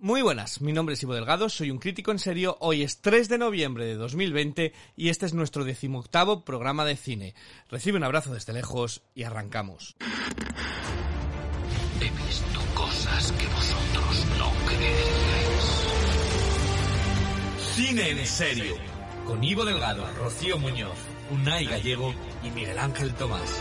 Muy buenas, mi nombre es Ivo Delgado, soy un crítico en serio, hoy es 3 de noviembre de 2020 y este es nuestro decimoctavo programa de cine. Recibe un abrazo desde lejos y arrancamos. He visto cosas que vosotros no creeríais. Cine en serio, con Ivo Delgado, Rocío Muñoz, Unai Gallego y Miguel Ángel Tomás.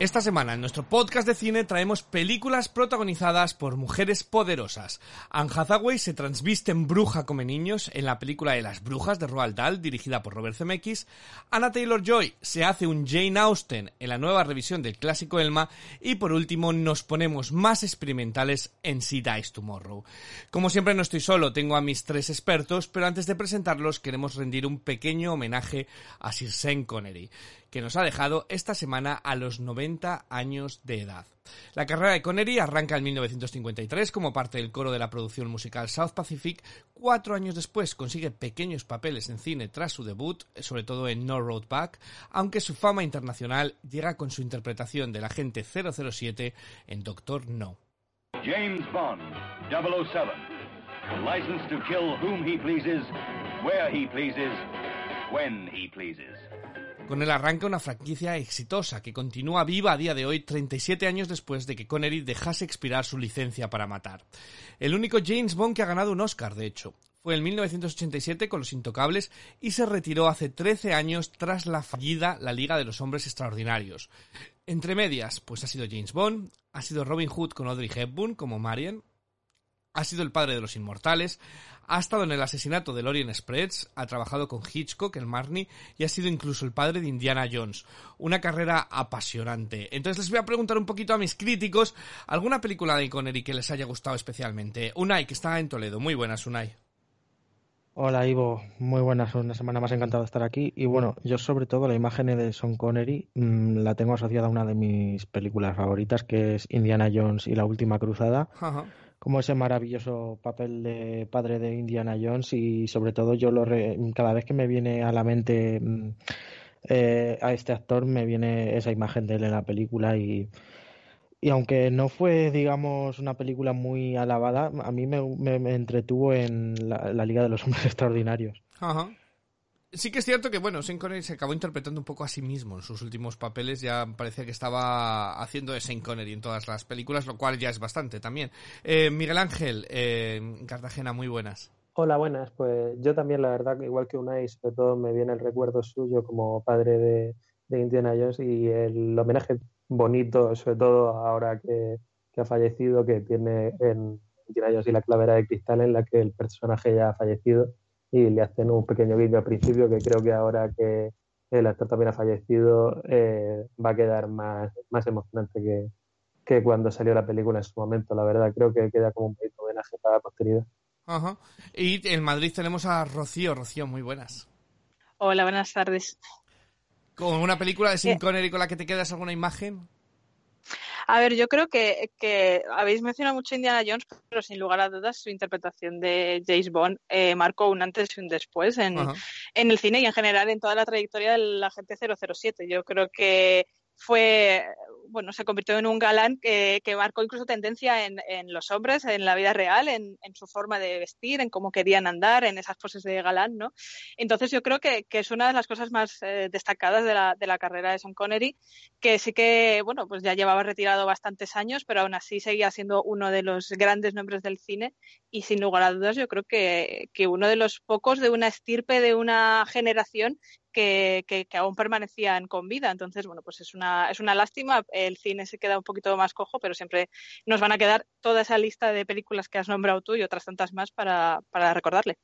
Esta semana en nuestro podcast de cine traemos películas protagonizadas por mujeres poderosas. Anne Hathaway se transviste en bruja come niños en la película de las brujas de Roald Dahl dirigida por Robert Zemeckis. Anna Taylor-Joy se hace un Jane Austen en la nueva revisión del clásico Elma y por último nos ponemos más experimentales en She Dies Tomorrow. Como siempre no estoy solo, tengo a mis tres expertos, pero antes de presentarlos queremos rendir un pequeño homenaje a Sir Sean Connery que nos ha dejado esta semana a los 90 años de edad. La carrera de Connery arranca en 1953 como parte del coro de la producción musical South Pacific. Cuatro años después consigue pequeños papeles en cine tras su debut, sobre todo en No Road Back, aunque su fama internacional llega con su interpretación del agente 007 en Doctor No. James Bond, 007. License to kill whom he pleases, where he pleases, when he pleases. Con él arranca una franquicia exitosa que continúa viva a día de hoy 37 años después de que Connery dejase expirar su licencia para matar. El único James Bond que ha ganado un Oscar, de hecho. Fue en 1987 con Los Intocables y se retiró hace 13 años tras la fallida La Liga de los Hombres Extraordinarios. Entre medias, pues ha sido James Bond, ha sido Robin Hood con Audrey Hepburn como Marian, ha sido el padre de los inmortales, ha estado en el asesinato de Lorien Spreads, ha trabajado con Hitchcock, el Marnie, y ha sido incluso el padre de Indiana Jones. Una carrera apasionante. Entonces les voy a preguntar un poquito a mis críticos alguna película de Connery que les haya gustado especialmente. Unai, que está en Toledo. Muy buenas, Unai. Hola Ivo, muy buenas, una semana más encantado de estar aquí. Y bueno, yo sobre todo la imagen de Sean Connery mmm, la tengo asociada a una de mis películas favoritas, que es Indiana Jones y la Última Cruzada. Ajá como ese maravilloso papel de padre de Indiana Jones y sobre todo yo lo re, cada vez que me viene a la mente eh, a este actor me viene esa imagen de él en la película y, y aunque no fue digamos una película muy alabada a mí me, me, me entretuvo en la, la, Liga de los Hombres Extraordinarios Ajá. Sí que es cierto que, bueno, Sean Connery se acabó interpretando un poco a sí mismo en sus últimos papeles. Ya parecía que estaba haciendo de Sean Connery en todas las películas, lo cual ya es bastante también. Eh, Miguel Ángel, eh, Cartagena, muy buenas. Hola, buenas. Pues yo también, la verdad, igual que Unai, sobre todo me viene el recuerdo suyo como padre de, de Indiana Jones y el homenaje bonito, sobre todo ahora que, ha fallecido, que tiene en Indiana Jones y la clavera de cristal, en la que el personaje ya ha fallecido y le hacen un pequeño guiño al principio que creo que ahora que el actor también ha fallecido eh, va a quedar más, más emocionante que, que, cuando salió la película en su momento. La verdad, creo que queda como un pequeño homenaje para la posteridad. Ajá. Y en Madrid tenemos a Rocío. Rocío, muy buenas. Hola, buenas tardes. ¿Con una película de Sin Connery con la que te quedas alguna imagen? A ver, yo creo que, que, habéis mencionado mucho Indiana Jones, pero sin lugar a dudas su interpretación de James Bond eh, marcó un antes y un después en, en, el cine y en general en toda la trayectoria del agente 007. Yo creo que fue, bueno, se convirtió en un galán que, marcó incluso tendencia en, los hombres, en la vida real, en, su forma de vestir, en cómo querían andar, en esas poses de galán, ¿no? Entonces yo creo que, que es una de las cosas más eh, destacadas de la, de la carrera de Sean Connery, que sí que, bueno, pues ya llevaba retirado bastantes años, pero aún así seguía siendo uno de los grandes nombres del cine y sin lugar a dudas yo creo que, que uno de los pocos de una estirpe de una generación que, que, que, aún permanecían con vida. Entonces, bueno, pues es una, es una lástima. El cine se queda un poquito más cojo, pero siempre nos van a quedar toda esa lista de películas que has nombrado tú y otras tantas más para, para recordarle.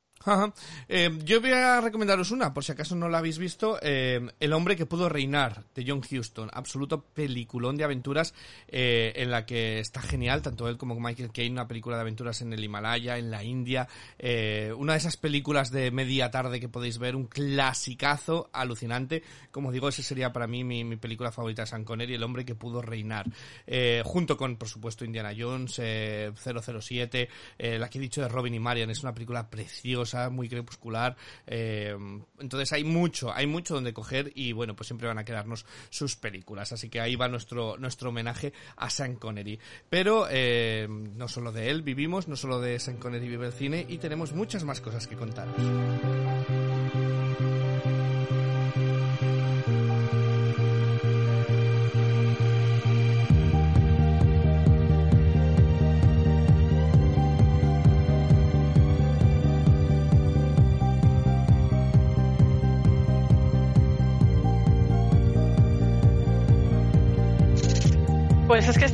Eh, yo voy a recomendaros una, por si acaso no la habéis visto, eh, El hombre que pudo reinar, de John Huston. Absoluto peliculón de aventuras eh, en la que está genial, tanto él como Michael Caine, una película de aventuras en el Himalaya, en la India. una de esas películas de media tarde que podéis ver, un clasicazo alucinante. Como digo, ese sería para mí mi, película favorita de Sean Connery, El hombre que pudo reinar. junto con, por supuesto, Indiana Jones, 007, la que he dicho de Robin y Marian, es una película preciosa muy crepuscular. Eh, entonces hay mucho, hay mucho donde coger y bueno, pues siempre van a quedarnos sus películas. Así que ahí va nuestro, nuestro homenaje a Sean Connery. Pero eh, no solo de él vivimos, no solo de Sean Connery vive el cine y tenemos muchas más cosas que contaros.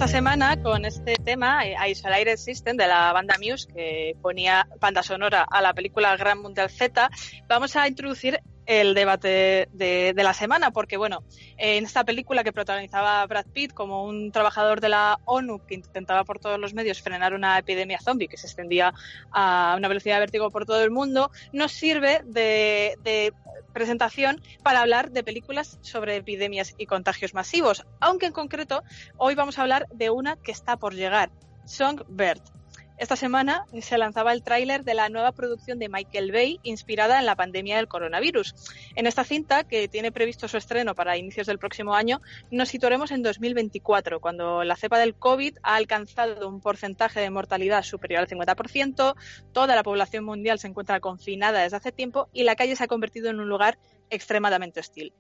Semana con este tema, eh, Isolated System de la banda Muse, que ponía banda sonora a la película Gran Mundial Z, vamos a introducir el debate de, la semana, porque bueno, en esta película que protagonizaba Brad Pitt como un trabajador de la ONU que intentaba por todos los medios frenar una epidemia zombie que se extendía a una velocidad de vértigo por todo el mundo, nos sirve de, presentación para hablar de películas sobre epidemias y contagios masivos, aunque en concreto hoy vamos a hablar de una que está por llegar, Songbird. Esta semana se lanzaba el tráiler de la nueva producción de Michael Bay inspirada en la pandemia del coronavirus. En esta cinta, que tiene previsto su estreno para inicios del próximo año, nos situaremos en 2024, cuando la cepa del COVID ha alcanzado un porcentaje de mortalidad superior al 50%, toda la población mundial se encuentra confinada desde hace tiempo y la calle se ha convertido en un lugar extremadamente hostil.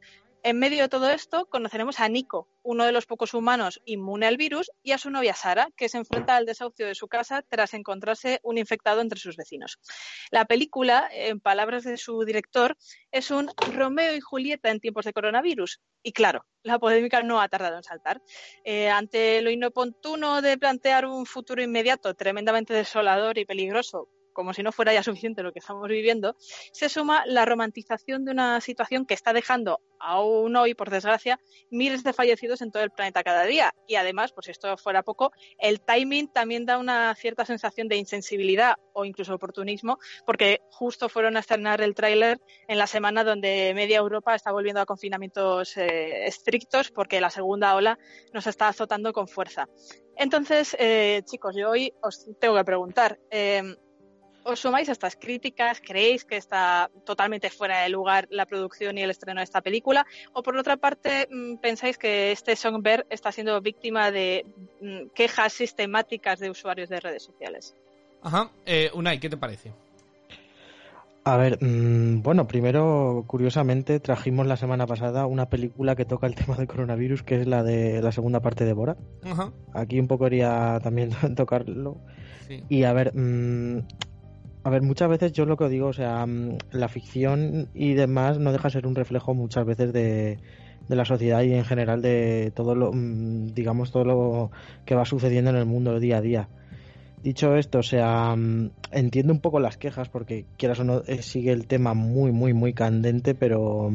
En medio de todo esto, conoceremos a Nico, uno de los pocos humanos inmune al virus, y a su novia Sara, que se enfrenta al desahucio de su casa tras encontrarse un infectado entre sus vecinos. La película, en palabras de su director, es un Romeo y Julieta en tiempos de coronavirus. Y claro, la polémica no ha tardado en saltar. Eh, ante lo inoportuno de plantear un futuro inmediato tremendamente desolador y peligroso como si no fuera ya suficiente lo que estamos viviendo, se suma la romantización de una situación que está dejando aún hoy, por desgracia, miles de fallecidos en todo el planeta cada día. Y además, pues si esto fuera poco, el timing también da una cierta sensación de insensibilidad o incluso oportunismo, porque justo fueron a estrenar el tráiler en la semana donde media Europa está volviendo a confinamientos eh, estrictos porque la segunda ola nos está azotando con fuerza. Entonces, eh, chicos, yo hoy os tengo que preguntar, eh, ¿Os sumáis a estas críticas? ¿Creéis que está totalmente fuera de lugar la producción y el estreno de esta película? ¿O por otra parte mm, pensáis que este Songbird está siendo víctima de mm, quejas sistemáticas de usuarios de redes sociales? Ajá. Eh, Unai, ¿qué te parece? A ver, mm, bueno, primero, curiosamente, trajimos la semana pasada una película que toca el tema del coronavirus, que es la de la segunda parte de Bora. Ajá. Aquí un poco quería también tocarlo. Sí. Y a ver, a ver, muchas veces yo lo que digo, o sea, mm, la ficción y demás no deja de ser un reflejo muchas veces de, la sociedad y en general de todo lo, mm, digamos, todo lo que va sucediendo en el mundo día a día. Dicho esto, o sea, mm, entiendo un poco las quejas porque quieras o no eh, sigue el tema muy, muy, muy candente, pero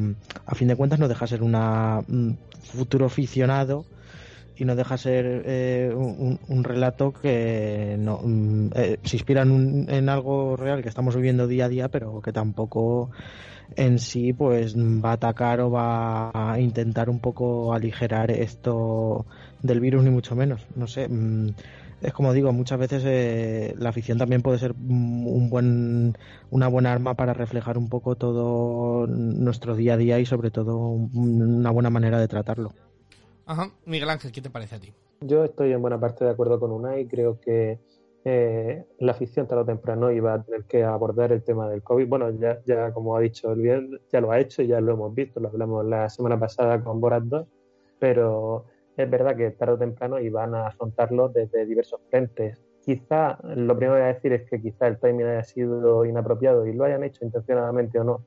a fin de cuentas no deja de ser una futuro aficionado y no deja ser eh, un, relato que no, mm, eh, se inspira en, algo real que estamos viviendo día a día, pero que tampoco en sí pues va a atacar o va a intentar un poco aligerar esto del virus ni mucho menos. No sé, mm, es como digo, muchas veces eh, la ficción también puede ser un buen, una buena arma para reflejar un poco todo nuestro día a día y sobre todo una buena manera de tratarlo. Ajá. Miguel Ángel, ¿qué te parece a ti? Yo estoy en buena parte de acuerdo con Unai. Creo que eh, la ficción tarde o temprano iba a tener que abordar el tema del COVID. Bueno, ya, como ha dicho el bien, ya lo ha hecho, ya lo hemos visto, lo hablamos la semana pasada con Borat 2, pero es verdad que tarde o temprano iban a afrontarlo desde diversos frentes. Quizá, lo primero que voy a decir es que quizá el timing haya sido inapropiado y lo hayan hecho intencionadamente o no.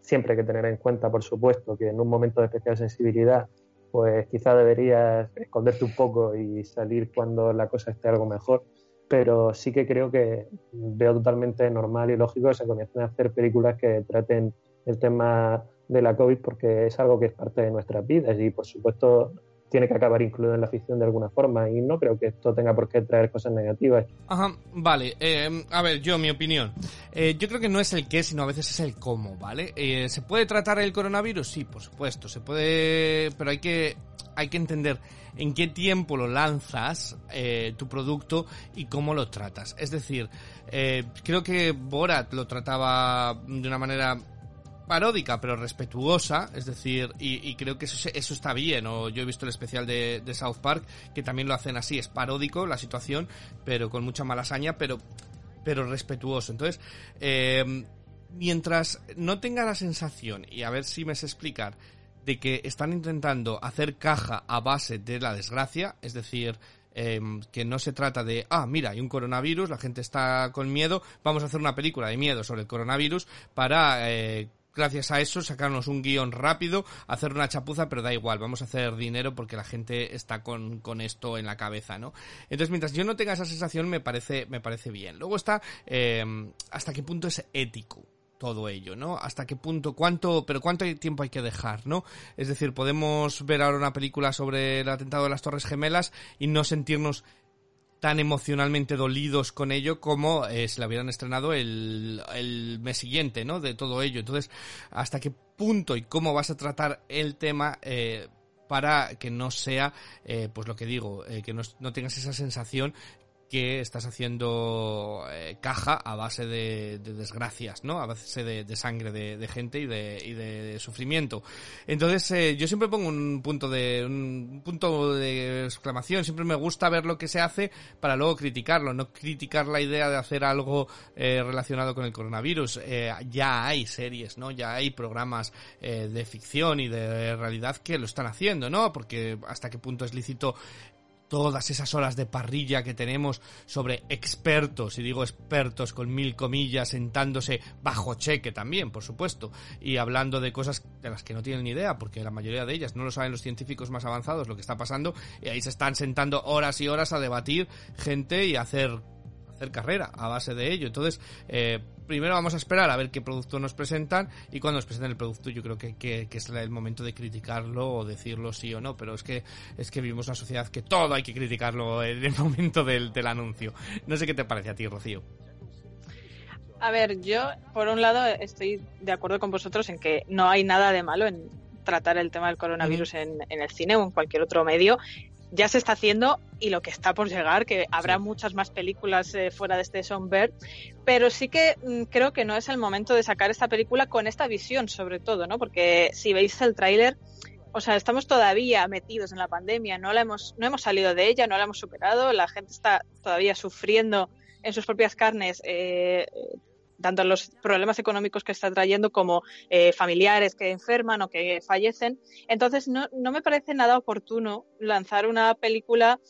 Siempre hay que tener en cuenta, por supuesto, que en un momento de especial sensibilidad pues quizá deberías esconderte un poco y salir cuando la cosa esté algo mejor. pero sí que creo que veo totalmente normal y lógico que se comiencen a hacer películas que traten el tema de la COVID porque es algo que es parte de nuestras vidas y por supuesto tiene que acabar incluido en la ficción de alguna forma y no creo que esto tenga por qué traer cosas negativas. Ajá, vale. Eh, a ver, yo, mi opinión. Eh, yo creo que no es el qué, sino a veces es el cómo, ¿vale? Eh, ¿Se puede tratar el coronavirus? Sí, por supuesto. Se puede... Pero hay que, hay que entender en qué tiempo lo lanzas, tu producto, y cómo lo tratas. Es decir, creo que Borat lo trataba de una manera paródica pero respetuosa, es decir, y, creo que eso, eso, está bien, o yo he visto el especial de, South Park que también lo hacen así, es paródico la situación, pero con mucha malasaña, pero, pero respetuoso. Entonces, em, mientras no tenga la sensación, y a ver si me sé explicar, de que están intentando hacer caja a base de la desgracia, es decir, em, que no se trata de, ah, mira, hay un coronavirus, la gente está con miedo, vamos a hacer una película de miedo sobre el coronavirus para eh, gracias a eso sacarnos un guion rápido, hacer una chapuza, pero da igual, vamos a hacer dinero porque la gente está con, con esto en la cabeza, ¿no? Entonces, mientras yo no tenga esa sensación, me parece, me parece bien. Luego está em, hasta qué punto es ético todo ello, ¿no? Hasta qué punto, cuánto, pero cuánto tiempo hay que dejar, ¿no? Es decir, podemos ver ahora una película sobre el atentado de las Torres Gemelas y no sentirnos tan emocionalmente dolidos con ello como eh, si la hubieran estrenado el, el, mes siguiente, ¿no? De todo ello. Entonces, ¿hasta qué punto y cómo vas a tratar el tema eh, para que no sea, eh, pues lo que digo, que no, no, tengas esa sensación que estás haciendo eh, caja a base de, desgracias, ¿no? A base de, sangre de, gente y de, sufrimiento. Entonces, eh, yo siempre pongo un punto de un punto de exclamación. Siempre me gusta ver lo que se hace para luego criticarlo, no criticar la idea de hacer algo eh, relacionado con el coronavirus. ya hay series, ¿no? Ya hay programas de ficción y de realidad que lo están haciendo, ¿no? Porque hasta qué punto es lícito todas esas horas de parrilla que tenemos sobre expertos, y digo expertos con mil comillas, sentándose bajo cheque también, por supuesto, y hablando de cosas de las que no tienen ni idea, porque la mayoría de ellas no lo saben los científicos más avanzados lo que está pasando, y ahí se están sentando horas y horas a debatir gente y hacer hacer carrera a base de ello. Entonces, eh, primero vamos a esperar a ver qué producto nos presentan y cuando nos presenten el producto yo creo que, que, es el momento de criticarlo o decirlo sí o no, pero es que es que vivimos una sociedad que todo hay que criticarlo en el momento del, del anuncio. No sé qué te parece a ti, Rocío. A ver, yo por un lado estoy de acuerdo con vosotros en que no hay nada de malo en tratar el tema del coronavirus en, en, el cine o en cualquier otro medio ya se está haciendo y lo que está por llegar, que habrá muchas más películas eh, fuera de este Songbird, pero sí que mm, creo que no es el momento de sacar esta película con esta visión, sobre todo, ¿no? Porque si veis el tráiler, o sea, estamos todavía metidos en la pandemia, no la hemos, no hemos salido de ella, no la hemos superado, la gente está todavía sufriendo en sus propias carnes eh, tanto los problemas económicos que está trayendo como eh, familiares que enferman o que fallecen. Entonces, no, no me parece nada oportuno lanzar una película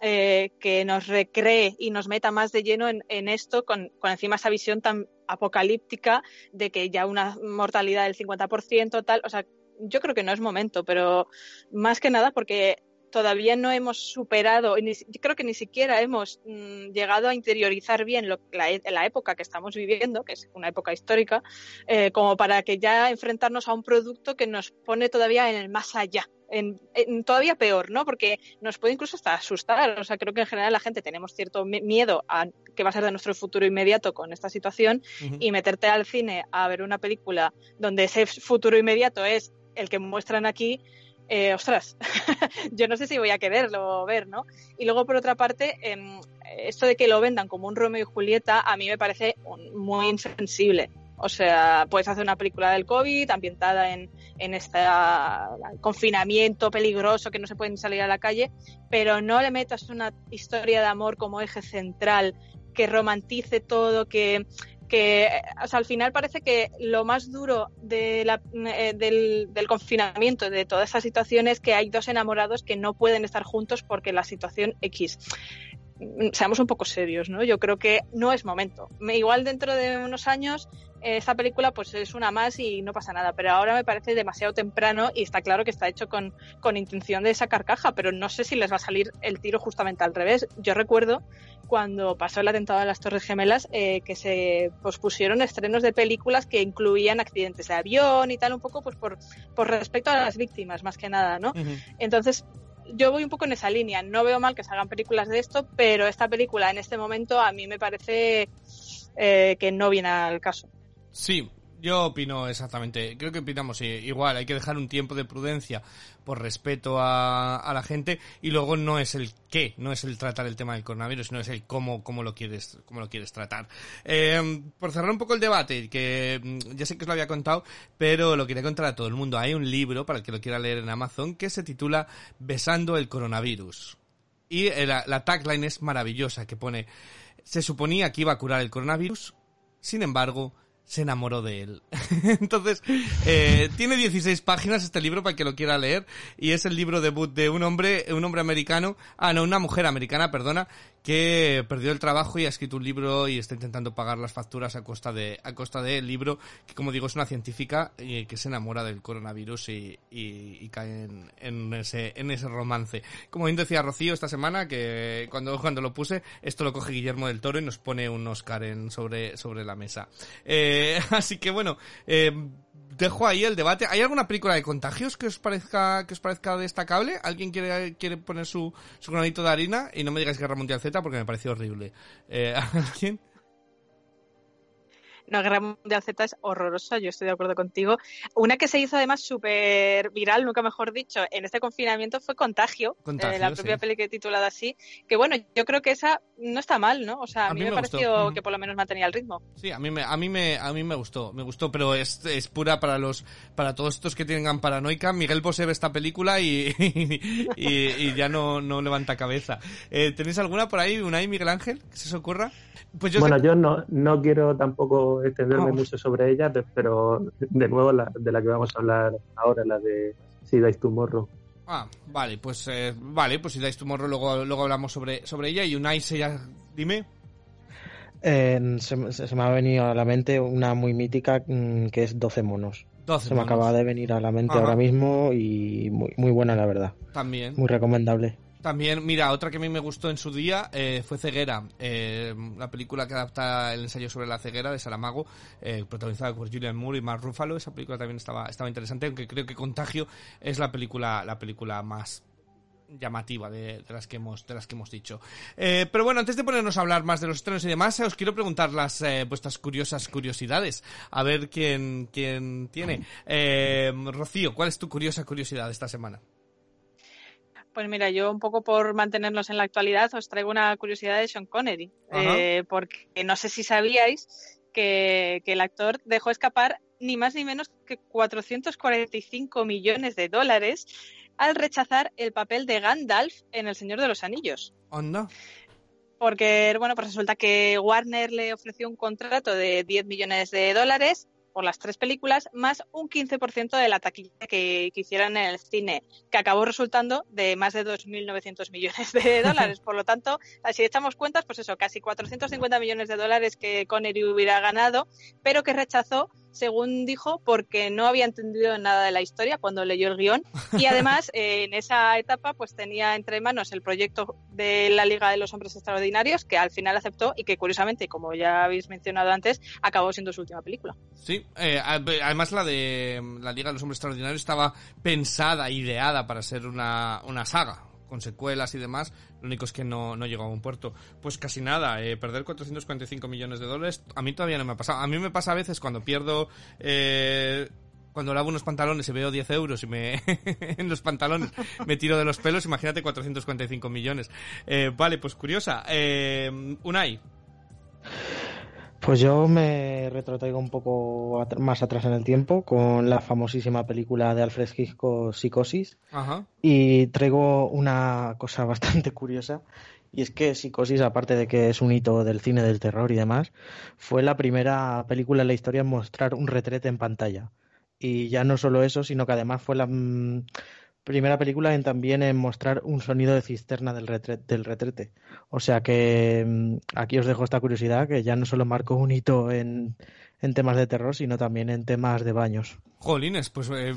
eh, que nos recree y nos meta más de lleno en, en esto, con, con, encima esa visión tan apocalíptica de que ya una mortalidad del 50%, tal. O sea, yo creo que no es momento, pero más que nada porque todavía no hemos superado, yo creo que ni siquiera hemos mm, llegado a interiorizar bien lo, la, la, época que estamos viviendo, que es una época histórica, eh, como para que ya enfrentarnos a un producto que nos pone todavía en el más allá. En, todavía peor, ¿no? Porque nos puede incluso hasta asustar. O sea, creo que en general la gente tenemos cierto miedo a qué va a ser de nuestro futuro inmediato con esta situación y meterte al cine a ver una película donde ese futuro inmediato es el que muestran aquí, eh, ostras, yo no sé si voy a quererlo ver, ¿no? Y luego, por otra parte, em, esto de que lo vendan como un Romeo y Julieta, a mí me parece muy insensible. O sea, puedes hacer una película del COVID ambientada en, en este confinamiento peligroso que no se pueden salir a la calle, pero no le metas una historia de amor como eje central que romantice todo, que, que al final parece que lo más duro de la, eh, del, del, confinamiento, de toda esta situación, es que hay dos enamorados que no pueden estar juntos porque la situación X. seamos un poco serios, ¿no? Yo creo que no es momento. Igual dentro de unos años eh, esta película pues es una más y no pasa nada, pero ahora me parece demasiado temprano y está claro que está hecho con, con intención de sacar caja, pero no sé si les va a salir el tiro justamente al revés. Yo recuerdo cuando pasó el atentado de las Torres Gemelas eh, que se pospusieron estrenos de películas que incluían accidentes de avión y tal, un poco pues por, por respecto a las víctimas más que nada, ¿no? Entonces yo voy un poco en esa línea. No veo mal que se hagan películas de esto, pero esta película en este momento a mí me parece eh, que no viene al caso. Sí, yo opino exactamente, creo que opinamos igual, hay que dejar un tiempo de prudencia por respeto a, la gente y luego no es el qué, no es el tratar el tema del coronavirus, no es el cómo, cómo lo quieres, cómo lo quieres tratar. Eh, por cerrar un poco el debate, que mm, ya sé que os lo había contado, pero lo quería contar a todo el mundo. Hay un libro, para el que lo quiera leer en Amazon, que se titula Besando el coronavirus. Y eh, la tagline es maravillosa, que pone, se suponía que iba a curar el coronavirus, sin embargo, se enamoró de él. Entonces, eh, tiene 16 páginas este libro para que lo quiera leer y es el libro debut de un hombre, un hombre americano, ah no, una mujer americana, perdona, que perdió el trabajo y ha escrito un libro y está intentando pagar las facturas a costa de a costa del libro que como digo es una científica y que se enamora del coronavirus y, y, cae en, en, ese en ese romance. Como bien decía Rocío esta semana que cuando cuando lo puse esto lo coge Guillermo del Toro y nos pone un Oscar en sobre sobre la mesa. Eh, así que bueno eh, dejo ahí el debate. ¿Hay alguna película de contagios que os parezca que os parezca destacable? ¿Alguien quiere, quiere poner su, su granito de harina? Y no me digáis Guerra Mundial Z porque me pareció horrible. Eh, ¿Alguien? No, Guerra Mundial Z es horrorosa, yo estoy de acuerdo contigo. Una que se hizo además súper viral, nunca mejor dicho, en este confinamiento fue Contagio, eh, la propia película titulada así, que bueno, yo creo que esa no está mal, ¿no? O sea, a, mí, me, pareció que por lo menos mantenía el ritmo. Sí, a mí me, a mí me, a mí me gustó, me gustó, pero es, es pura para los, para todos estos que tengan paranoica. Miguel Bosé ve esta película y, y, ya no, no levanta cabeza. Eh, ¿Tenéis alguna por ahí, una ahí, Miguel Ángel, que se os ocurra? Pues bueno, yo no, no quiero tampoco extenderme mucho sobre ella, pero de nuevo la, de la que vamos a hablar ahora, la de Si Dice Tomorrow. Ah, vale, pues eh, vale, pues si Dice Tomorrow luego, luego hablamos sobre, sobre ella y Unai ya, dime. Eh, se, me ha venido a la mente una muy mítica mm, que es 12 monos. se me acaba de venir a la mente ahora mismo y muy, muy buena la verdad. También. Muy recomendable. También, mira, otra que a mí me gustó en su día eh, fue Ceguera, eh, la película que adapta el ensayo sobre la ceguera de Saramago, eh, protagonizada por Julian Moore y Mark Ruffalo. Esa película también estaba, estaba interesante, aunque creo que Contagio es la película, la película más llamativa de, las que hemos de las que hemos dicho. Pero bueno antes de ponernos a hablar más de los estrenos y demás os quiero preguntar las vuestras curiosas curiosidades. A ver quién quién tiene. Rocío cuál es tu curiosa curiosidad esta semana pues mira, yo un poco por mantenernos en la actualidad os traigo una curiosidad de Sean Connery, eh, porque no sé si sabíais que, el actor dejó escapar ni más ni menos que 445 millones de dólares al rechazar el papel de Gandalf en El Señor de los Anillos. ¿Onda? Porque, bueno, pues resulta que Warner le ofreció un contrato de 10 millones de dólares por las tres películas, más un 15% de la taquilla que, que, hicieran en el cine, que acabó resultando de más de 2.900 millones de dólares. Por lo tanto, si echamos cuentas, pues eso, casi 450 millones de dólares que Connery hubiera ganado, pero que rechazó según dijo, porque no había entendido nada de la historia cuando leyó el guion. Y además, eh, en esa etapa, pues tenía entre manos el proyecto de la Liga de los Hombres Extraordinarios, que al final aceptó y que, curiosamente, como ya habéis mencionado antes, acabó siendo su última película. Sí, eh, además la de la Liga de los Hombres Extraordinarios estaba pensada, ideada para ser una, una saga con secuelas y demás, lo único es que no, no llegó a un puerto. Pues casi nada, eh, perder 445 millones de dólares, a mí todavía no me ha pasado. A mí me pasa a veces cuando pierdo... Eh, cuando lavo unos pantalones y veo 10 euros y me en los pantalones me tiro de los pelos, imagínate 445 millones. Eh, vale, pues curiosa. Eh, Unai. Pues yo me retrotraigo un poco más atrás en el tiempo con la famosísima película de Alfred Hitchcock Psicosis y traigo una cosa bastante curiosa y es que Psicosis, aparte de que es un hito del cine del terror y demás, fue la primera película en la historia en mostrar un retrete en pantalla. Y ya no solo eso, sino que además fue la, mm, primera película en también en mostrar un sonido de cisterna del, del retrete. O sea que mm, aquí os dejo esta curiosidad que ya no solo marcó un hito en, en temas de terror, sino también en temas de baños. Jolines, pues eh,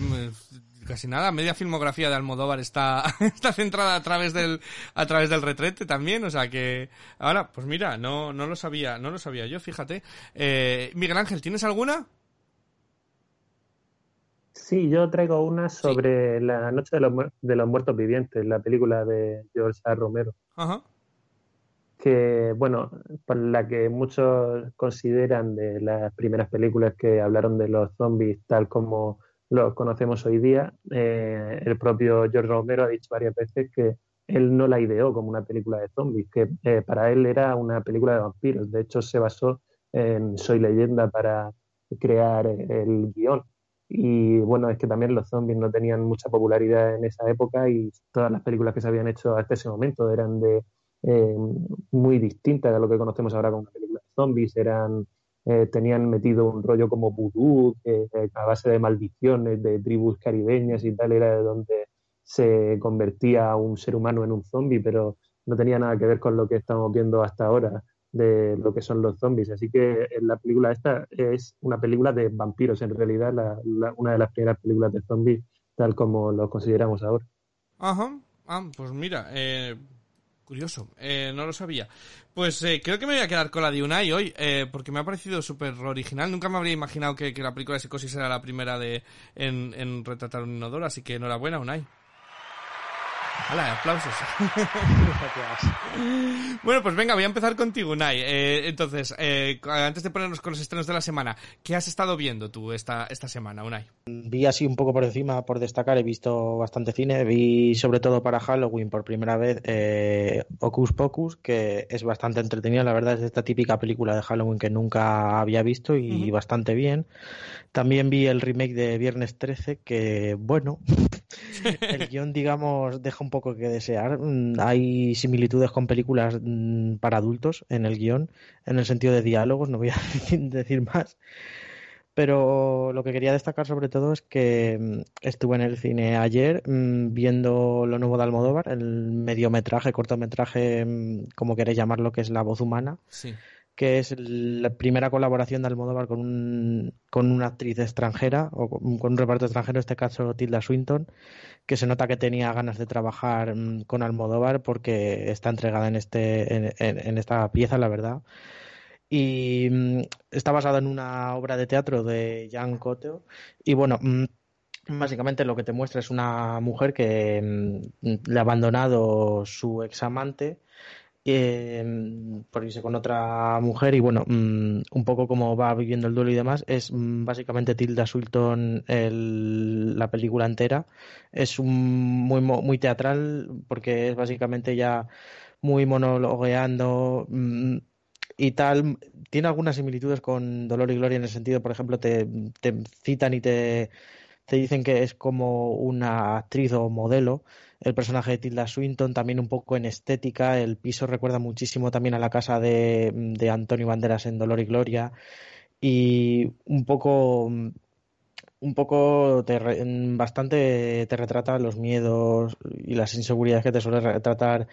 casi nada, media filmografía de Almodóvar está, está centrada a través del, a través del retrete también, o sea que, ahora, pues mira, no, no lo sabía, no lo sabía yo, fíjate. Eh, Miguel Ángel, ¿tienes alguna? Sí, yo traigo una sobre la Noche de los, de los Muertos Vivientes, la película de George A. Romero. Ajá. Que, bueno, por la que muchos consideran de las primeras películas que hablaron de los zombies tal como los conocemos hoy día. Eh, el propio George Romero ha dicho varias veces que él no la ideó como una película de zombies, que eh, para él era una película de vampiros. De hecho, se basó en Soy leyenda para crear el guion. Y bueno, es que también los zombies no tenían mucha popularidad en esa época y todas las películas que se habían hecho hasta ese momento eran de eh, muy distintas a lo que conocemos ahora como una película de zombies. Eran eh, tenían metido un rollo como vudú, que a base de maldiciones de tribus caribeñas y tal, era de donde se convertía un ser humano en un zombie, pero no tenía nada que ver con lo que estamos viendo hasta ahora de lo que son los zombies. Así que la película esta es una película de vampiros, en realidad una de las primeras películas de zombies tal como lo consideramos ahora. Ajá, ah, pues mira, eh, Curioso, eh, no lo sabía. Pues eh, creo que me voy a quedar con la de Unai hoy, eh, porque me ha parecido súper original. Nunca me habría imaginado que, la película de Psicosis era la primera de en, en retratar un inodoro, así que enhorabuena, Unai. Hola, aplausos. bueno, pues venga, voy a empezar contigo, Unai. Eh, entonces, eh, antes de ponernos con los estrenos de la semana, ¿qué has estado viendo tú esta, esta semana, Unai? Vi así un poco por encima, por destacar, he visto bastante cine. Vi sobre todo para Halloween por primera vez eh, Ocus Pocus, que es bastante entretenida. La verdad es esta típica película de Halloween que nunca había visto y bastante bien. También vi el remake de Viernes 13, que bueno, el guion, digamos, deja un poco que desear. Mm, hay similitudes con películas mm, para adultos en el guion, en el sentido de diálogos, no voy a decir más. Pero lo que quería destacar sobre todo es que mm, estuve en el cine ayer viendo lo nuevo de Almodóvar, el mediometraje, cortometraje, como queréis llamarlo, que es La voz humana. Sí que es la primera colaboración de Almodóvar con, un, con una actriz extranjera, o con un reparto extranjero, en este caso Tilda Swinton, que se nota que tenía ganas de trabajar mm, con Almodóvar porque está entregada en, este, en, esta pieza, la verdad. Y mm, está basada en una obra de teatro de Jan Coteo. Y bueno, mm, básicamente lo que te muestra es una mujer que le ha abandonado su examante eh, por irse con otra mujer y bueno, mm, un poco como va viviendo el duelo y demás, es mm, básicamente Tilda Swinton la película entera. Es un, muy, muy teatral porque es básicamente ya muy monologueando mm, y tal. Tiene algunas similitudes con Dolor y Gloria en el sentido, por ejemplo, te, te citan y te, te dicen que es como una actriz o modelo el personaje de Tilda Swinton, también un poco en estética. El piso recuerda muchísimo también a la casa de, de Antonio Banderas en Dolor y Gloria. Y un poco un poco bastante te retrata los miedos y las inseguridades que te suele retratar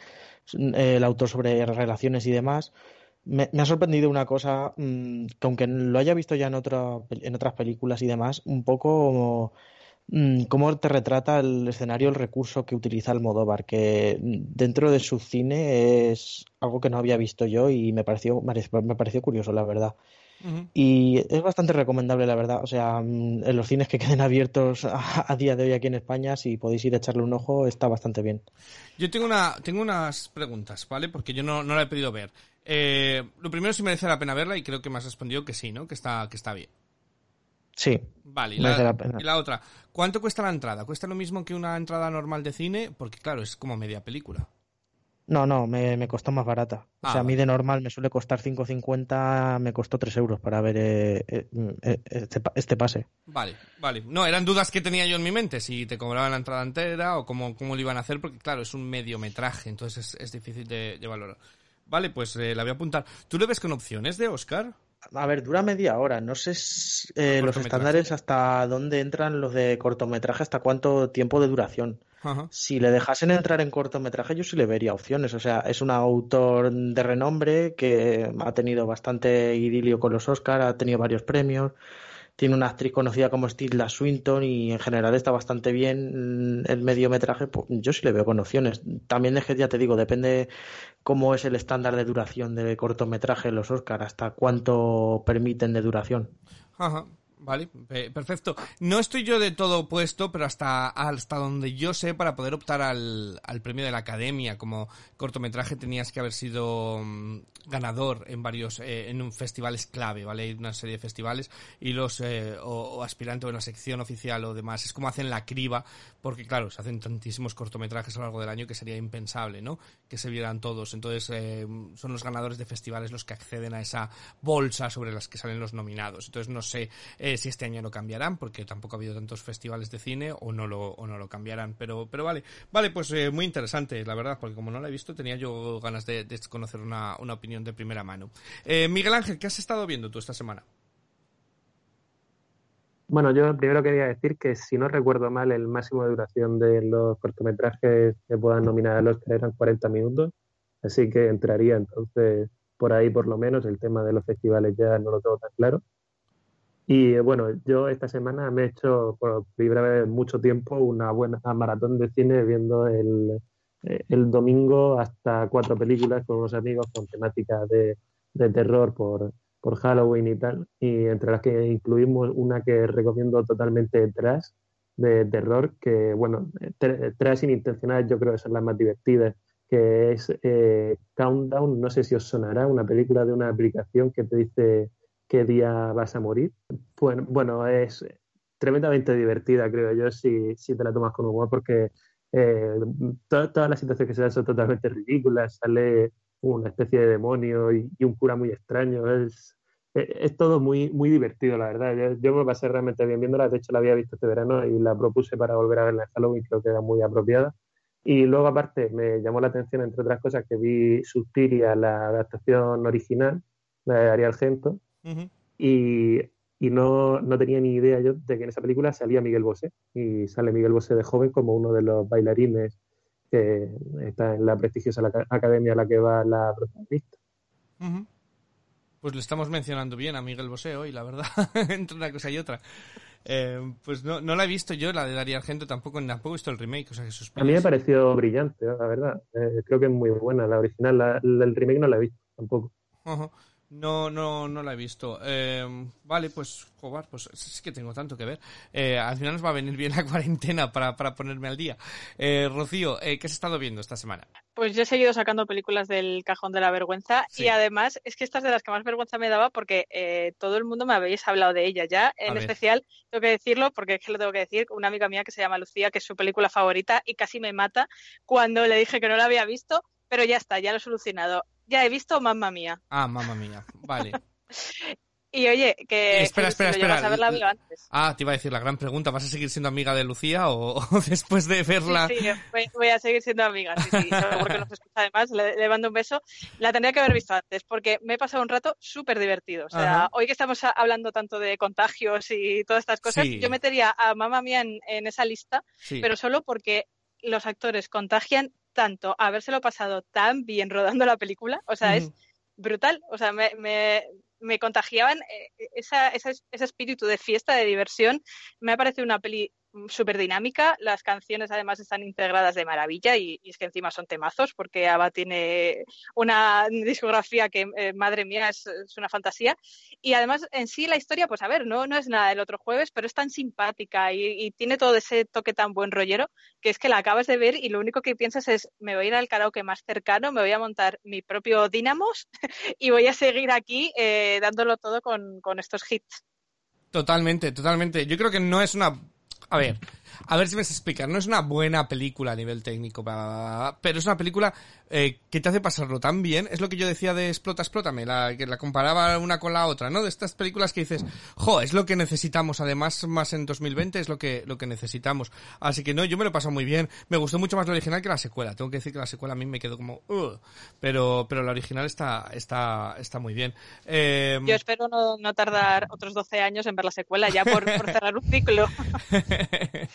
eh, el autor sobre relaciones y demás. Me, ha sorprendido una cosa, mm, que aunque lo haya visto ya en, otra, en otras películas y demás, un poco Mm, cómo te retrata el escenario, el recurso que utiliza Almodóvar, que dentro de su cine es algo que no había visto yo y me pareció, me pareció curioso, la verdad. Y es bastante recomendable, la verdad. O sea, mm, en los cines que queden abiertos a, día de hoy aquí en España, si podéis ir a echarle un ojo, está bastante bien. Yo tengo, una, tengo unas preguntas, ¿vale? Porque yo no, no la he pedido ver. Eh, lo primero, si merece la pena verla y creo que me has respondido que sí, ¿no? Que está, que está bien. Sí. Vale, y la, otra, ¿cuánto cuesta la entrada? ¿Cuesta lo mismo que una entrada normal de cine? Porque claro, es como media película. No, no, me, costó más barata. o sea, a ah, mí de normal me suele costar 5.50, me costó 3 euros para ver eh, eh, eh, este, este, pase. Vale, vale. No, eran dudas que tenía yo en mi mente, si te cobraban la entrada entera o cómo, cómo lo iban a hacer, porque claro, es un mediometraje, entonces es, difícil de, de, valorar. Vale, pues la voy a apuntar. ¿Tú le ves con opciones de Oscar? A ver, dura media hora. No sé eh, los estándares hasta dónde entran los de cortometraje, hasta cuánto tiempo de duración. Si le dejasen entrar en cortometraje, yo sí le vería opciones. O sea, es un autor de renombre que ha tenido bastante idilio con los Oscars, ha tenido varios premios tiene una actriz conocida como Stilda Swinton y en general está bastante bien mm, el mediometraje, pues yo sí le veo con opciones. También es que ya te digo, depende cómo es el estándar de duración de cortometraje en los Oscars, hasta cuánto permiten de duración. Ajá. Vale, perfecto. No estoy yo de todo opuesto, pero hasta, hasta donde yo sé, para poder optar al, al premio de la academia como cortometraje tenías que haber sido mm, ganador en varios, eh, en un festivales clave, ¿vale? Hay una serie de festivales y los, eh, o, aspirante o en la sección oficial o demás. Es como hacen la criba, porque claro, se hacen tantísimos cortometrajes a lo largo del año que sería impensable, ¿no? Que se vieran todos. Entonces, eh, son los ganadores de festivales los que acceden a esa bolsa sobre las que salen los nominados. Entonces, no sé, si este año lo cambiarán, porque tampoco ha habido tantos festivales de cine, o no lo, o no lo cambiarán. Pero, pero vale, vale, pues eh, muy interesante, la verdad, porque como no lo he visto, tenía yo ganas de, conocer una, una, opinión de primera mano. Eh, Miguel Ángel, ¿qué has estado viendo tú esta semana? Bueno, yo primero quería decir que si no recuerdo mal, el máximo de duración de los cortometrajes que puedan nominar a los que eran 40 minutos, así que entraría entonces por ahí por lo menos. El tema de los festivales ya no lo tengo tan claro. Y bueno, yo esta semana me he hecho por primera vez mucho tiempo una buena maratón de cine viendo el, eh, el domingo hasta cuatro películas con unos amigos con temática de, de terror por, por Halloween y tal. Y entre las que incluimos una que recomiendo totalmente trash de terror, que bueno, trash inintencional yo creo que son las más divertidas, que es eh, Countdown, no sé si os sonará, una película de una aplicación que te dice qué día vas a morir. Bueno, bueno es tremendamente divertida, creo yo, si, si te la tomas con humor, porque eh, todas las situaciones que se dan son totalmente ridículas. Sale una especie de demonio y, un cura muy extraño. Es, es, todo muy, muy divertido, la verdad. Yo, me pasé realmente bien viéndola. De hecho, la había visto este verano y la propuse para volver a verla en Halloween. Creo que era muy apropiada. Y luego, aparte, me llamó la atención, entre otras cosas, que vi Suspiria, la adaptación original de Y, y no, no, tenía ni idea yo de que en esa película salía Miguel Bosé. Y sale Miguel Bosé de joven como uno de los bailarines que está en la prestigiosa academia a la que va la protagonista. Pues le estamos mencionando bien a Miguel Bosé hoy, la verdad, entre una cosa y otra. Eh, pues no, no la he visto yo, la de Darío Argento, tampoco, tampoco he visto el remake. O sea, que a mí me pareció brillante, la verdad. Eh, creo que es muy buena. La original, la, el remake no la he visto tampoco. No, no, no la he visto. Eh, vale, pues, joder, pues es que tengo tanto que ver. Eh, al final nos va a venir bien la cuarentena para, para ponerme al día. Eh, Rocío, ¿qué has estado viendo esta semana? Pues yo he seguido sacando películas del cajón de la vergüenza y además es que estas de las que más vergüenza me daba porque todo el mundo me habéis hablado de ella ya. En especial, tengo que decirlo porque es que lo tengo que decir, una amiga mía que se llama Lucía, que es su película favorita y casi me mata cuando le dije que no la había visto, pero ya está, ya lo he solucionado. Ya he visto Mamma Mía. Ah, Mamma Mía, vale. y oye, que, espera, espera, espera. A verla antes. Ah, te iba a decir la gran pregunta, ¿vas a seguir siendo amiga de Lucía o, después de verla? Sí, sí voy, a seguir siendo amiga, sí, sí, porque nos escucha además, le, mando un beso. La tendría que haber visto antes, porque me he pasado un rato súper divertido. O sea, hoy que estamos hablando tanto de contagios y todas estas cosas, yo metería a Mamma Mía en, en esa lista, pero solo porque los actores contagian tanto habérselo pasado tan bien rodando la película, o sea, es brutal, o sea, me, me, me contagiaban eh, esa, ese espíritu de fiesta, de diversión, me ha parecido una peli súper dinámica. Las canciones además están integradas de maravilla y, es que encima son temazos porque ABBA tiene una discografía que, eh, madre mía, es, una fantasía. Y además en sí la historia, pues a ver, no, no es nada del otro jueves, pero es tan simpática y, tiene todo ese toque tan buen rollero que es que la acabas de ver y lo único que piensas es me voy a ir al karaoke más cercano, me voy a montar mi propio Dynamos y voy a seguir aquí eh, dándolo todo con, con estos hits. Totalmente, totalmente. Yo creo que no es una a ver, a ver si me a explicar. No es una buena película a nivel técnico, pero es una película eh, que te hace pasarlo tan bien. Es lo que yo decía de Explota, Explótame, la, que la comparaba una con la otra, ¿no? De estas películas que dices, jo, es lo que necesitamos. Además, más en 2020 es lo que, lo que necesitamos. Así que no, yo me lo he pasado muy bien. Me gustó mucho más la original que la secuela. Tengo que decir que la secuela a mí me quedó como, pero, pero la original está, está, está muy bien. Eh, yo espero no, no, tardar otros 12 años en ver la secuela ya por, por cerrar un ciclo.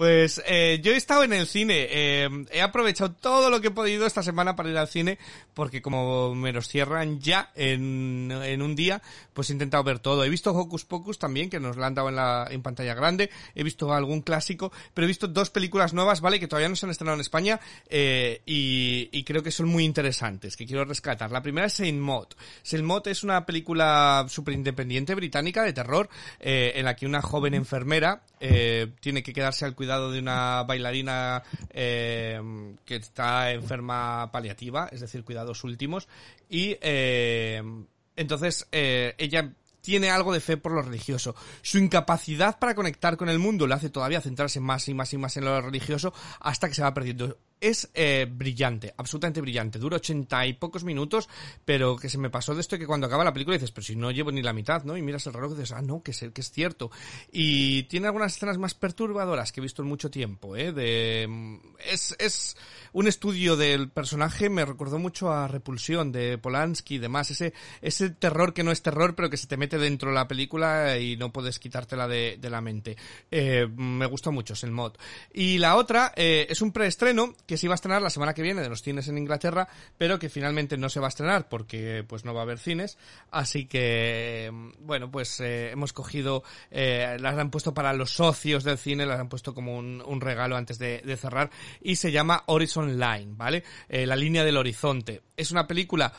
Pues eh, yo he estado en el cine, eh, he aprovechado todo lo que he podido esta semana para ir al cine, porque como me los cierran ya en, en un día, pues he intentado ver todo. He visto Hocus Pocus también, que nos la han dado en, la, en pantalla grande, he visto algún clásico, pero he visto dos películas nuevas, ¿vale? Que todavía no se han estrenado en España eh, y, y, creo que son muy interesantes, que quiero rescatar. La primera es Saint Maud. Saint Maud es una película súper independiente británica de terror, eh, en la que una joven enfermera eh, tiene que quedarse al cuidado de una bailarina eh, que está enferma paliativa, es decir, cuidados últimos, y eh, entonces eh, ella tiene algo de fe por lo religioso. Su incapacidad para conectar con el mundo le hace todavía centrarse más y más y más en lo religioso hasta que se va perdiendo es eh, brillante, absolutamente brillante. Dura ochenta y pocos minutos, pero que se me pasó de esto que cuando acaba la película dices, pero si no llevo ni la mitad, ¿no? Y miras el reloj y dices, ah, no, que es, que es cierto. Y tiene algunas escenas más perturbadoras que he visto en mucho tiempo, ¿eh? De, mm, es, es un estudio del personaje, me recordó mucho a Repulsión de Polanski y demás. Ese, ese terror que no es terror, pero que se te mete dentro de la película y no puedes quitártela de, de la mente. Eh, me gustó mucho, es el mod. Y la otra eh, es un preestreno que se iba a estrenar la semana que viene de los cines en Inglaterra, pero que finalmente no se va a estrenar porque pues no va a haber cines. Así que, bueno, pues eh, hemos cogido, eh, las han puesto para los socios del cine, las han puesto como un, regalo antes de, de, cerrar y se llama Horizon Line, ¿vale? Eh, la línea del horizonte. Es una película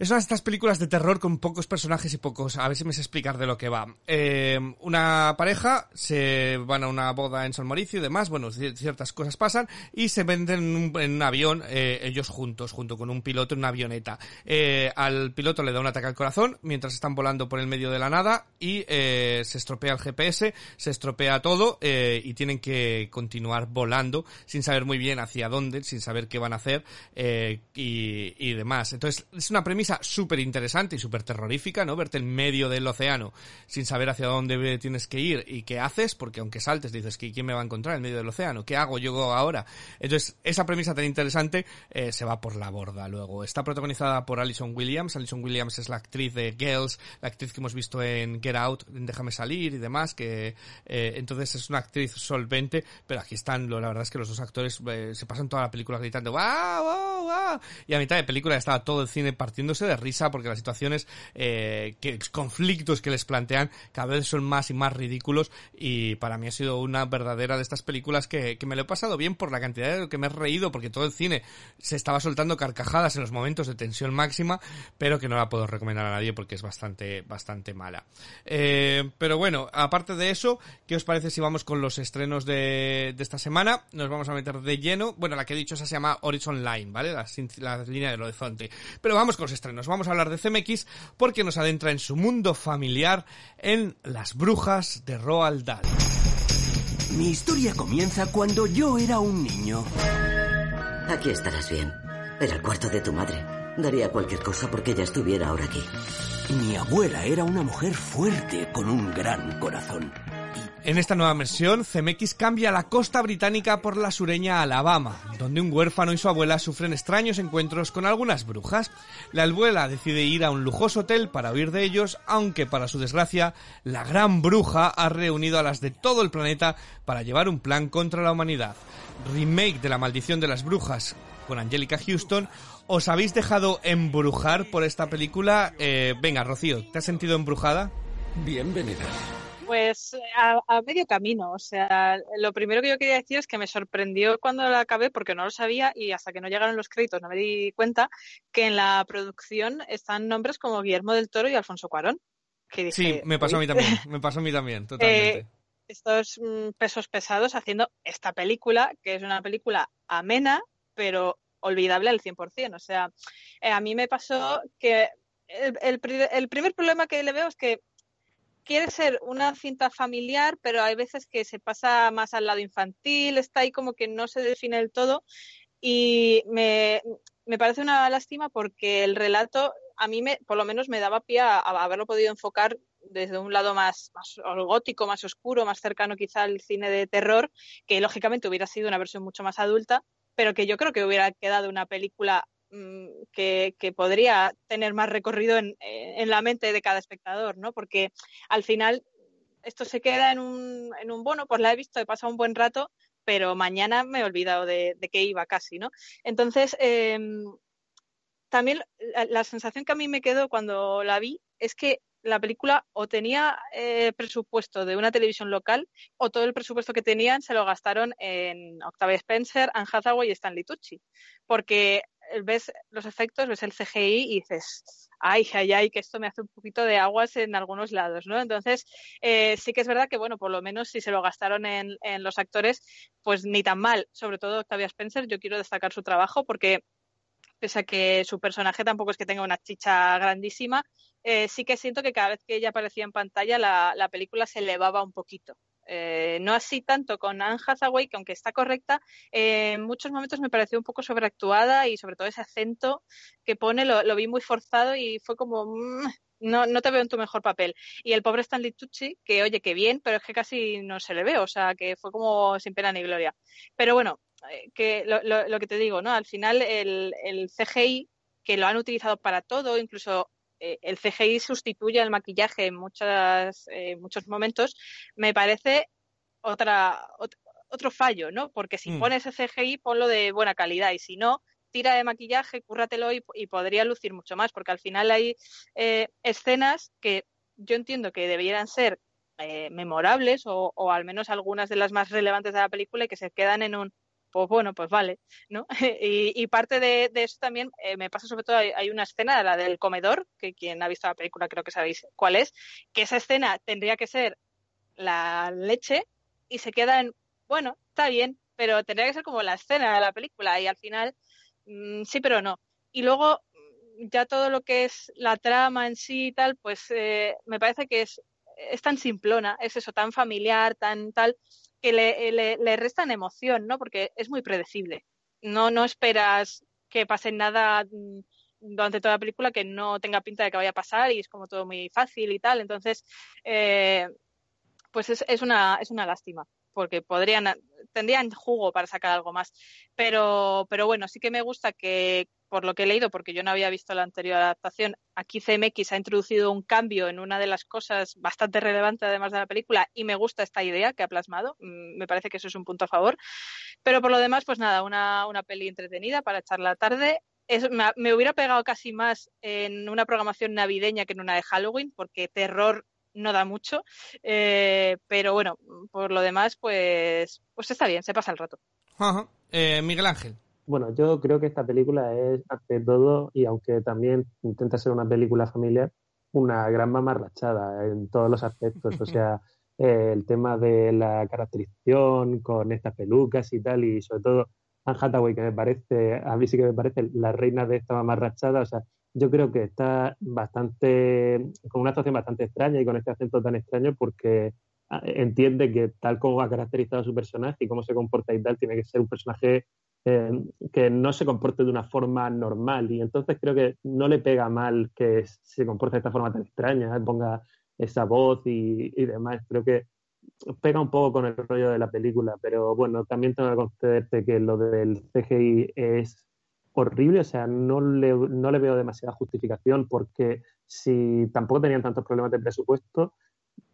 es una de estas películas de terror con pocos personajes y pocos. A ver si me sé explicar de lo que va. Eh, una pareja se van a una boda en San Mauricio y demás. Bueno, ciertas cosas pasan y se venden en un, en un avión eh, ellos juntos, junto con un piloto en una avioneta. Eh, al piloto le da un ataque al corazón mientras están volando por el medio de la nada y eh, se estropea el GPS, se estropea todo y tienen que continuar volando sin saber muy bien hacia dónde, sin saber qué van a hacer y, y demás. Entonces es una premisa súper interesante y súper terrorífica, ¿no? Verte en medio del océano sin saber hacia dónde tienes que ir y qué haces, porque aunque saltes dices que quién me va a encontrar en medio del océano, ¿qué hago yo ahora? Entonces, esa premisa tan interesante eh, se va por la borda luego. Está protagonizada por Alison Williams. Alison Williams es la actriz de Girls, la actriz que hemos visto en Get Out, Déjame salir y demás, que eh, entonces es una actriz solvente, pero aquí están, la verdad es que los dos actores eh, se pasan toda la película gritando ¡Wow, wow, wow! Y a mitad de película estaba todo el cine partiéndose de risa porque las situaciones, eh, que, conflictos que les plantean cada vez son más y más ridículos y para mí ha sido una verdadera de estas películas que, que me lo he pasado bien por la cantidad de que me he reído porque todo el cine se estaba soltando carcajadas en los momentos de tensión máxima, pero que no la puedo recomendar a nadie porque es bastante, bastante mala. Eh, pero bueno, aparte de eso, ¿qué os parece si vamos con los estrenos de, de esta semana? Nos vamos a meter de lleno. Bueno, la que he dicho esa se llama Horizon Line, ¿vale? La, la línea del horizonte. Pero vamos con los estrenos nos vamos a hablar de CMX porque nos adentra en su mundo familiar en Las Brujas de Roald Dahl. Mi historia comienza cuando yo era un niño. Aquí estarás bien. Era el cuarto de tu madre. Daría cualquier cosa porque ella estuviera ahora aquí. Mi abuela era una mujer fuerte con un gran corazón. En esta nueva versión, CMX cambia la costa británica por la sureña Alabama, donde un huérfano y su abuela sufren extraños encuentros con algunas brujas. La abuela decide ir a un lujoso hotel para huir de ellos, aunque para su desgracia, la gran bruja ha reunido a las de todo el planeta para llevar un plan contra la humanidad. Remake de La maldición de las brujas con Angelica Houston. ¿Os habéis dejado embrujar por esta película? Eh, venga, Rocío, ¿te has sentido embrujada? Bienvenida. Pues a, a, medio camino, o sea, lo primero que yo quería decir es que me sorprendió cuando la acabé porque no lo sabía y hasta que no llegaron los créditos no me di cuenta que en la producción están nombres como Guillermo del Toro y Alfonso Cuarón. Que dije, sí, me pasó a mí también, me pasó a mí también, totalmente. Eh, estos mm, pesos pesados haciendo esta película, que es una película amena, pero olvidable al 100%. O sea, eh, a mí me pasó que el, el, el primer problema que le veo es que quiere ser una cinta familiar, pero hay veces que se pasa más al lado infantil, está ahí como que no se define del todo. Y me, me parece una lástima porque el relato a mí me, por lo menos me daba pie a, a haberlo podido enfocar desde un lado más, más gótico, más oscuro, más cercano quizá al cine de terror, que lógicamente hubiera sido una versión mucho más adulta, pero que yo creo que hubiera quedado una película que, que, podría tener más recorrido en, en, la mente de cada espectador, ¿no? Porque al final esto se queda en un, en un bono, pues la he visto, he pasado un buen rato, pero mañana me he olvidado de, de qué iba casi, ¿no? Entonces, em, también la, sensación que a mí me quedó cuando la vi es que la película o tenía eh, presupuesto de una televisión local o todo el presupuesto que tenían se lo gastaron en Octavia Spencer, Anne Hathaway y Stanley Tucci. Porque ves los efectos, ves el CGI y dices, ay, ay, ay, que esto me hace un poquito de aguas en algunos lados, ¿no? Entonces, eh, sí que es verdad que, bueno, por lo menos si se lo gastaron en, en los actores, pues ni tan mal. Sobre todo Octavia Spencer, yo quiero destacar su trabajo porque pese a que su personaje tampoco es que tenga una chicha grandísima, eh, sí que siento que cada vez que ella aparecía en pantalla la, la película se elevaba un poquito. Eh, no así tanto con Anne Hathaway, que aunque está correcta, eh, en muchos momentos me pareció un poco sobreactuada y sobre todo ese acento que pone lo, vi muy forzado y fue como, mm, no, no te veo en tu mejor papel. Y el pobre Stanley Tucci, que oye, que bien, pero es que casi no se le ve, o sea, que fue como sin pena ni gloria. Pero bueno, eh, que lo, lo, lo, que te digo, ¿no? Al final el, el, CGI, que lo han utilizado para todo, incluso eh, el CGI sustituye al maquillaje en muchas, eh, muchos momentos, me parece otra, ot otro fallo, ¿no? Porque si mm. pones ese CGI, ponlo de buena calidad y si no, tira de maquillaje, cúrratelo y, y podría lucir mucho más, porque al final hay eh, escenas que yo entiendo que debieran ser eh, memorables o, o, al menos algunas de las más relevantes de la película y que se quedan en un pues bueno, pues vale, ¿no? y, y, parte de, de, eso también eh, me pasa sobre todo, hay, hay, una escena, la del comedor, que quien ha visto la película creo que sabéis cuál es, que esa escena tendría que ser la leche y se queda en, bueno, está bien, pero tendría que ser como la escena de la película y al final, mmm, sí, pero no. Y luego ya todo lo que es la trama en sí y tal, pues eh, me parece que es, es tan simplona, es eso, tan familiar, tan tal, que le, le, le, restan emoción, ¿no? Porque es muy predecible. No, no esperas que pase nada mm, durante toda la película que no tenga pinta de que vaya a pasar y es como todo muy fácil y tal. Entonces, eh, pues es, es, una, es una lástima porque podrían, tendrían jugo para sacar algo más. Pero, pero bueno, sí que me gusta que, por lo que he leído, porque yo no había visto la anterior adaptación, aquí CMX ha introducido un cambio en una de las cosas bastante relevantes además de la película y me gusta esta idea que ha plasmado. Mm, me parece que eso es un punto a favor. Pero por lo demás, pues nada, una, una peli entretenida para echar la tarde. Me, hubiera pegado casi más en una programación navideña que en una de Halloween, porque terror no da mucho. Eh, pero bueno, por lo demás, pues, pues está bien, se pasa el rato. Ajá. Eh, Miguel Ángel. Bueno, yo creo que esta película es, ante todo, y aunque también intenta ser una película familiar, una gran mamarrachada en todos los aspectos. O sea, eh, el tema de la caracterización con estas pelucas y tal, y sobre todo Anne Hathaway, que me parece, a mí sí que me parece la reina de esta mamarrachada. O sea, yo creo que está bastante, con una actuación bastante extraña y con este acento tan extraño porque ah, entiende que tal como ha caracterizado su personaje y cómo se comporta y tal, tiene que ser un personaje eh, que no se comporte de una forma normal y entonces creo que no le pega mal que se comporte de esta forma tan extraña, ¿eh? ponga esa voz y, y, demás. Creo que pega un poco con el rollo de la película, pero bueno, también tengo que concederte que lo del CGI es horrible, o sea, no le, no le veo demasiada justificación porque si tampoco tenían tantos problemas de presupuesto,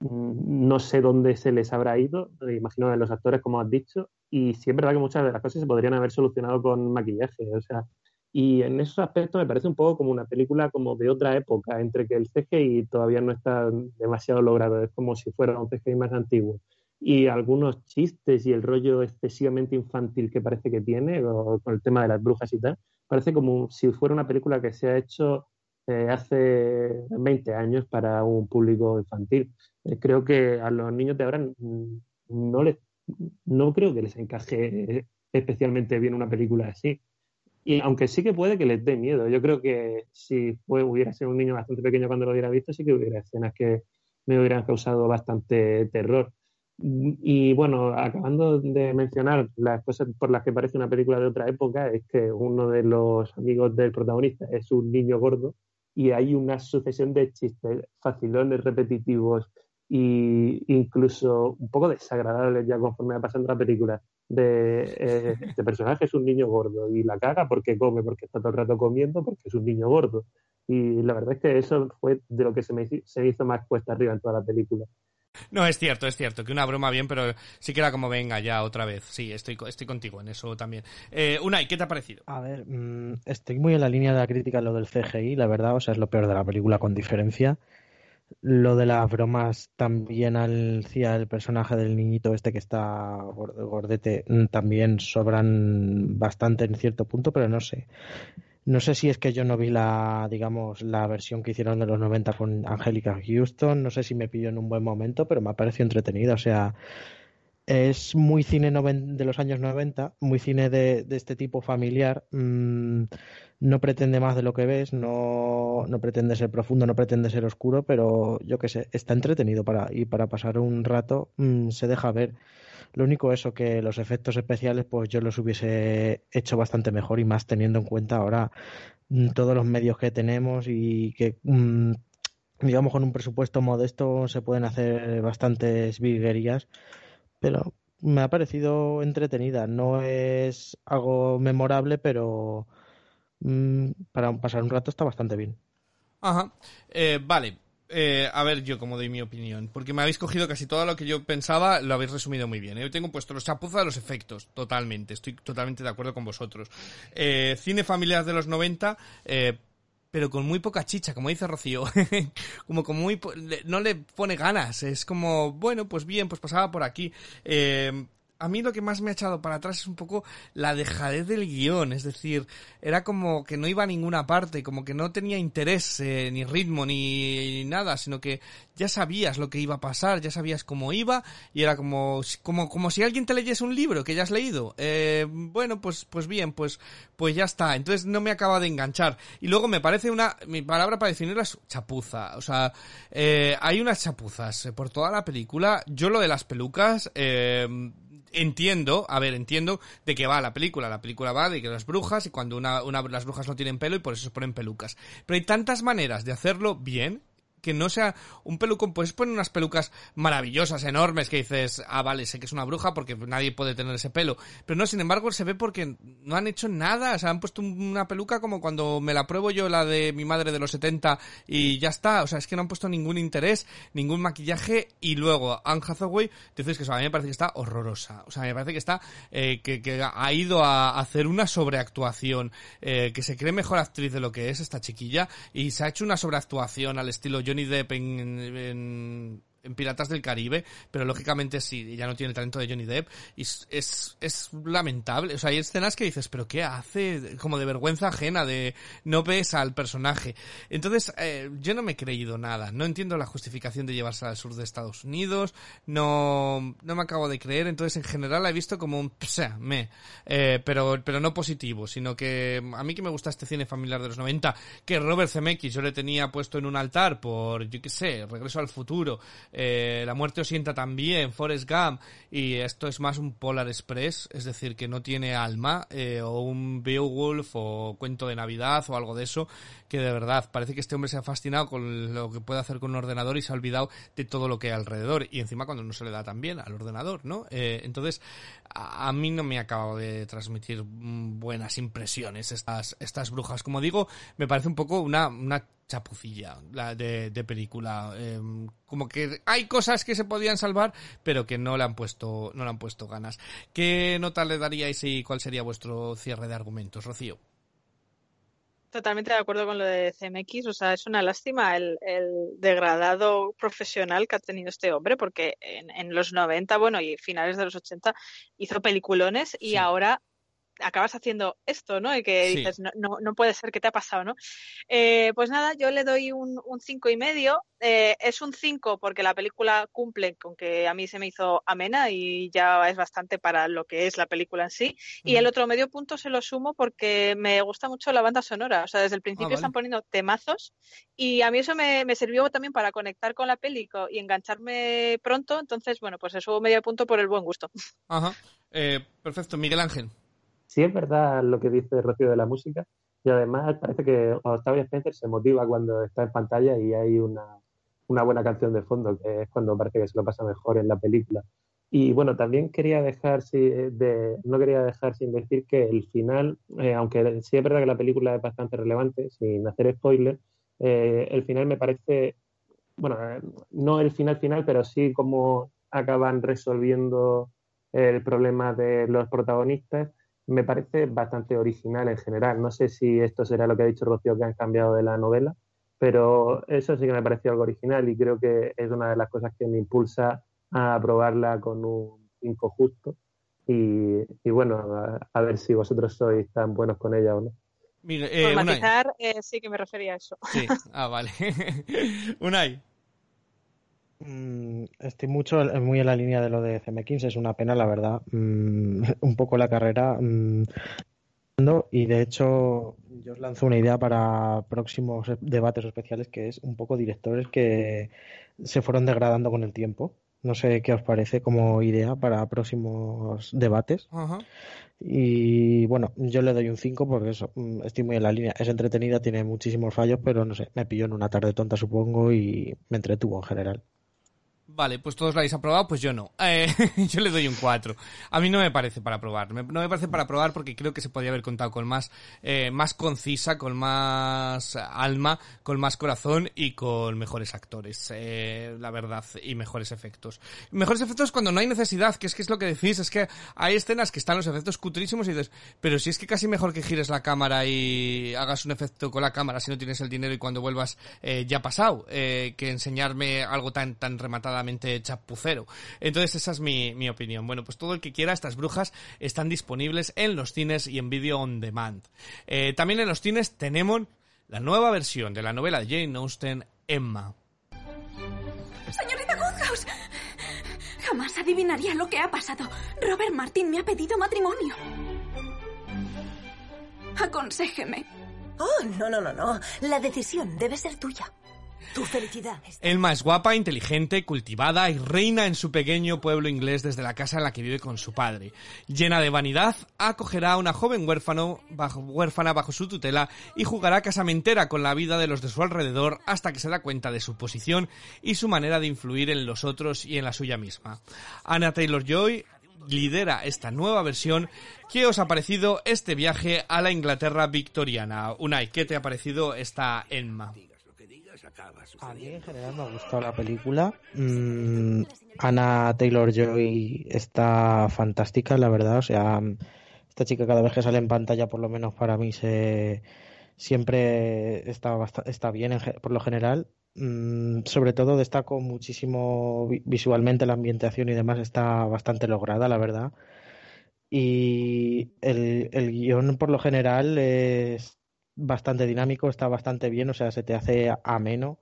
mm, no sé dónde se les habrá ido, imagino de los actores, como has dicho, y sí es verdad que muchas de las cosas se podrían haber solucionado con maquillaje, o sea, y en esos aspectos me parece un poco como una película como de otra época, entre que el CGI todavía no está demasiado logrado, es como si fuera un CGI más antiguo. Y algunos chistes y el rollo excesivamente infantil que parece que tiene, o con el tema de las brujas y tal, parece como si fuera una película que se ha hecho eh, hace 20 años para un público infantil. Eh, creo que a los niños de ahora no les no creo que les encaje especialmente bien una película así. Y aunque sí que puede que les dé miedo. Yo creo que si fue, hubiera sido un niño bastante pequeño cuando lo hubiera visto, sí que hubiera escenas que me hubieran causado bastante terror. Y bueno, acabando de mencionar las cosas por las que parece una película de otra época, es que uno de los amigos del protagonista es un niño gordo y hay una sucesión de chistes facilones, repetitivos, y incluso un poco desagradable ya conforme va pasando la película de eh, este personaje es un niño gordo y la caga porque come, porque está todo el rato comiendo, porque es un niño gordo. Y la verdad es que eso fue de lo que se me, se hizo más cuesta arriba en toda la película. No, es cierto, es cierto, que una broma bien, pero sí que era como venga ya otra vez. Sí, estoy, estoy contigo en eso también. Eh, Unai, ¿qué te ha parecido? A ver, mm, estoy muy en la línea de la crítica lo del CGI, la verdad, o sea, es lo peor de la película con diferencia. Lo de las bromas también hacia el personaje del niñito este que está gordete mm, también sobran bastante en cierto punto, pero no sé. No sé si es que yo no vi la, digamos, la versión que hicieron de los 90 con Angélica Houston, no sé si me pilló en un buen momento, pero me ha parecido entretenida, o sea, es muy cine de los años 90, muy cine de, este tipo familiar, mm, no pretende más de lo que ves, no, no pretende ser profundo, no pretende ser oscuro, pero yo qué sé, está entretenido para, y para pasar un rato mm, se deja ver. Lo único eso que los efectos especiales pues yo los hubiese hecho bastante mejor y más teniendo en cuenta ahora mm, todos los medios que tenemos y que mm, digamos con un presupuesto modesto se pueden hacer bastantes virguerías, pero me ha parecido entretenida. No es algo memorable, pero mm, para pasar un rato está bastante bien. Ajá. Eh, vale. Eh, a ver yo cómo doy mi opinión, porque me habéis cogido casi todo lo que yo pensaba, lo habéis resumido muy bien. ¿eh? Yo tengo puesto los chapuzas de los efectos, totalmente, estoy totalmente de acuerdo con vosotros. Eh, cine familiar de los 90, pero con muy poca chicha, como dice Rocío. como con muy... no le pone ganas, es como, bueno, pues bien, pues pasaba por aquí a mí lo que más me ha echado para atrás es un poco la dejadez del guion, es decir, era como que no iba a ninguna parte, como que no tenía interés, eh, ni ritmo, ni nada, sino que ya sabías lo que iba a pasar, ya sabías cómo iba, y era como, como, como si alguien te leyese un libro que ya has leído. Eh, bueno, pues, pues bien, pues, pues ya está. Entonces no me acaba de enganchar. Y luego me parece una, mi palabra para definirla es chapuza. O sea, eh, hay unas chapuzas por toda la película. Yo lo de las pelucas, eh, entiendo, a ver, entiendo de qué va la película. La película va de que las brujas y cuando una, una, las brujas no tienen pelo y por eso se ponen pelucas. Pero hay tantas maneras de hacerlo bien que no sea un pelucón, puedes poner unas pelucas maravillosas, enormes, que dices, ah, vale, sé que es una bruja porque nadie puede tener ese pelo. Pero no, sin embargo, se ve porque no han hecho nada, o sea, han puesto una peluca como cuando me la pruebo yo, la de mi madre de los 70, y ya está, o sea, es que no han puesto ningún interés, ningún maquillaje, y luego Anne Hathaway, dices que a mí me parece que está horrorosa, o sea, me parece que está, eh, que, que, ha ido a hacer una sobreactuación, eh, que se cree mejor actriz de lo que es esta chiquilla, y se ha hecho una sobreactuación al estilo Johnny Depp en, en Piratas del Caribe, pero lógicamente sí, ya no tiene el talento de Johnny Depp y es, es, lamentable. O sea, hay escenas que dices, pero ¿qué hace? Como de vergüenza ajena, de no ves al personaje. Entonces, eh, yo no me he creído nada. No entiendo la justificación de llevarse al sur de Estados Unidos. No, no me acabo de creer. Entonces, en general la he visto como un psa, me. Eh, pero, pero no positivo, sino que a mí que me gusta este cine familiar de los 90, que Robert Zemeckis yo le tenía puesto en un altar por, yo qué sé, Regreso al Futuro, eh, La muerte os sienta también, Forrest Gump, y esto es más un Polar Express, es decir, que no tiene alma, eh, o un Beowulf, o cuento de Navidad, o algo de eso, que de verdad parece que este hombre se ha fascinado con lo que puede hacer con un ordenador y se ha olvidado de todo lo que hay alrededor, y encima cuando no se le da tan bien al ordenador, ¿no? Eh, entonces, a, mí no me ha acabado de transmitir mm, buenas impresiones estas, estas brujas. Como digo, me parece un poco una chapucilla la de, de película em, como que hay cosas que se podían salvar pero que no le han puesto no le han puesto ganas qué nota le daríais y cuál sería vuestro cierre de argumentos Rocío Totalmente de acuerdo con lo de CMX, o sea, es una lástima el, el degradado profesional que ha tenido este hombre, porque en, en, los 90, bueno, y finales de los 80 hizo peliculones y sí. ahora acabas haciendo esto, ¿no? Y que sí. dices, no, no, no, puede ser, ¿qué te ha pasado, no? Eh, pues nada, yo le doy un, un cinco y medio. Eh, es un 5 porque la película cumple con que a mí se me hizo amena y ya es bastante para lo que es la película en sí. Mm. Y el otro medio punto se lo sumo porque me gusta mucho la banda sonora. O sea, desde el principio ah, vale. están poniendo temazos y a mí eso me, me, sirvió también para conectar con la peli y engancharme pronto. Entonces, bueno, pues eso medio punto por el buen gusto. Ajá. Eh, perfecto, Miguel Ángel sí es verdad lo que dice Rocío de la música y además parece que Octavia Spencer se motiva cuando está en pantalla y hay una, una buena canción de fondo, que es cuando parece que se lo pasa mejor en la película. Y bueno, también quería dejar, de, no quería dejar sin decir que el final, eh, aunque sí es verdad que la película es bastante relevante, sin hacer spoiler, eh, el final me parece bueno, no el final final, pero sí cómo acaban resolviendo el problema de los protagonistas, me parece bastante original en general. No sé si esto será lo que ha dicho Rocío que han cambiado de la novela, pero eso sí que me pareció algo original y creo que es una de las cosas que me impulsa a aprobarla con un 5 justo. Y, bueno, a, ver si vosotros sois tan buenos con ella o no. Mire, eh, Por matizar, eh, sí que me refería a eso. Sí, ah, vale. Unai. Mm, estoy mucho muy en la línea de lo de CM15, es una pena, la verdad. Mm, un poco la carrera. Mm, y de hecho, yo os lanzo una idea para próximos debates especiales que es un poco directores que se fueron degradando con el tiempo. No sé qué os parece como idea para próximos debates. Y bueno, yo le doy un 5 porque eso, estoy muy en la línea. Es entretenida, tiene muchísimos fallos, pero no sé, me pilló en una tarde tonta supongo y me entretuvo en general. Vale, pues todos lo habéis aprobado, pues yo no. Eh, yo le doy un 4. A mí no me parece para probar. no me parece para probar porque creo que se podría haber contado con más, eh, más concisa, con más alma, con más corazón y con mejores actores, eh, la verdad, y mejores efectos. Mejores efectos cuando no hay necesidad, que es que es lo que decís, es que hay escenas que están los efectos cutrísimos y dices, pero si es que casi mejor que gires la cámara y hagas un efecto con la cámara si no tienes el dinero y cuando vuelvas eh, ya pasado, eh, que enseñarme algo tan, tan rematadamente chapucero. Entonces esa es mi, opinión. Bueno, pues todo el que quiera, estas brujas están disponibles en los cines y en video on demand. Eh, también en los cines tenemos la nueva versión de la novela de Jane Austen, Emma. Señorita Goodhouse, jamás adivinaría lo que ha pasado. Robert Martin me ha pedido matrimonio. Aconséjeme. Oh, no, no, no, no. La decisión debe ser tuya. Tu felicidad. Elma es guapa, inteligente, cultivada y reina en su pequeño pueblo inglés desde la casa en la que vive con su padre. Llena de vanidad, acogerá a una joven huérfano huérfana bajo su tutela y jugará casamentera con la vida de los de su alrededor hasta que se da cuenta de su posición y su manera de influir en los otros y en la suya misma. Anna Taylor-Joy lidera esta nueva versión. ¿Qué os ha parecido este viaje a la Inglaterra victoriana? Unai, ¿qué te ha parecido esta Elma? A mí en general me ha gustado la película. Mm, Anna Taylor Joy está fantástica, la verdad. O sea, esta chica cada vez que sale en pantalla, por lo menos para mí, se siempre está, está bien por lo general. Mm, sobre todo destaco muchísimo visualmente la ambientación y demás está bastante lograda, la verdad. Y el, el guion por lo general es bastante dinámico, está bastante bien, o sea, se te hace ameno.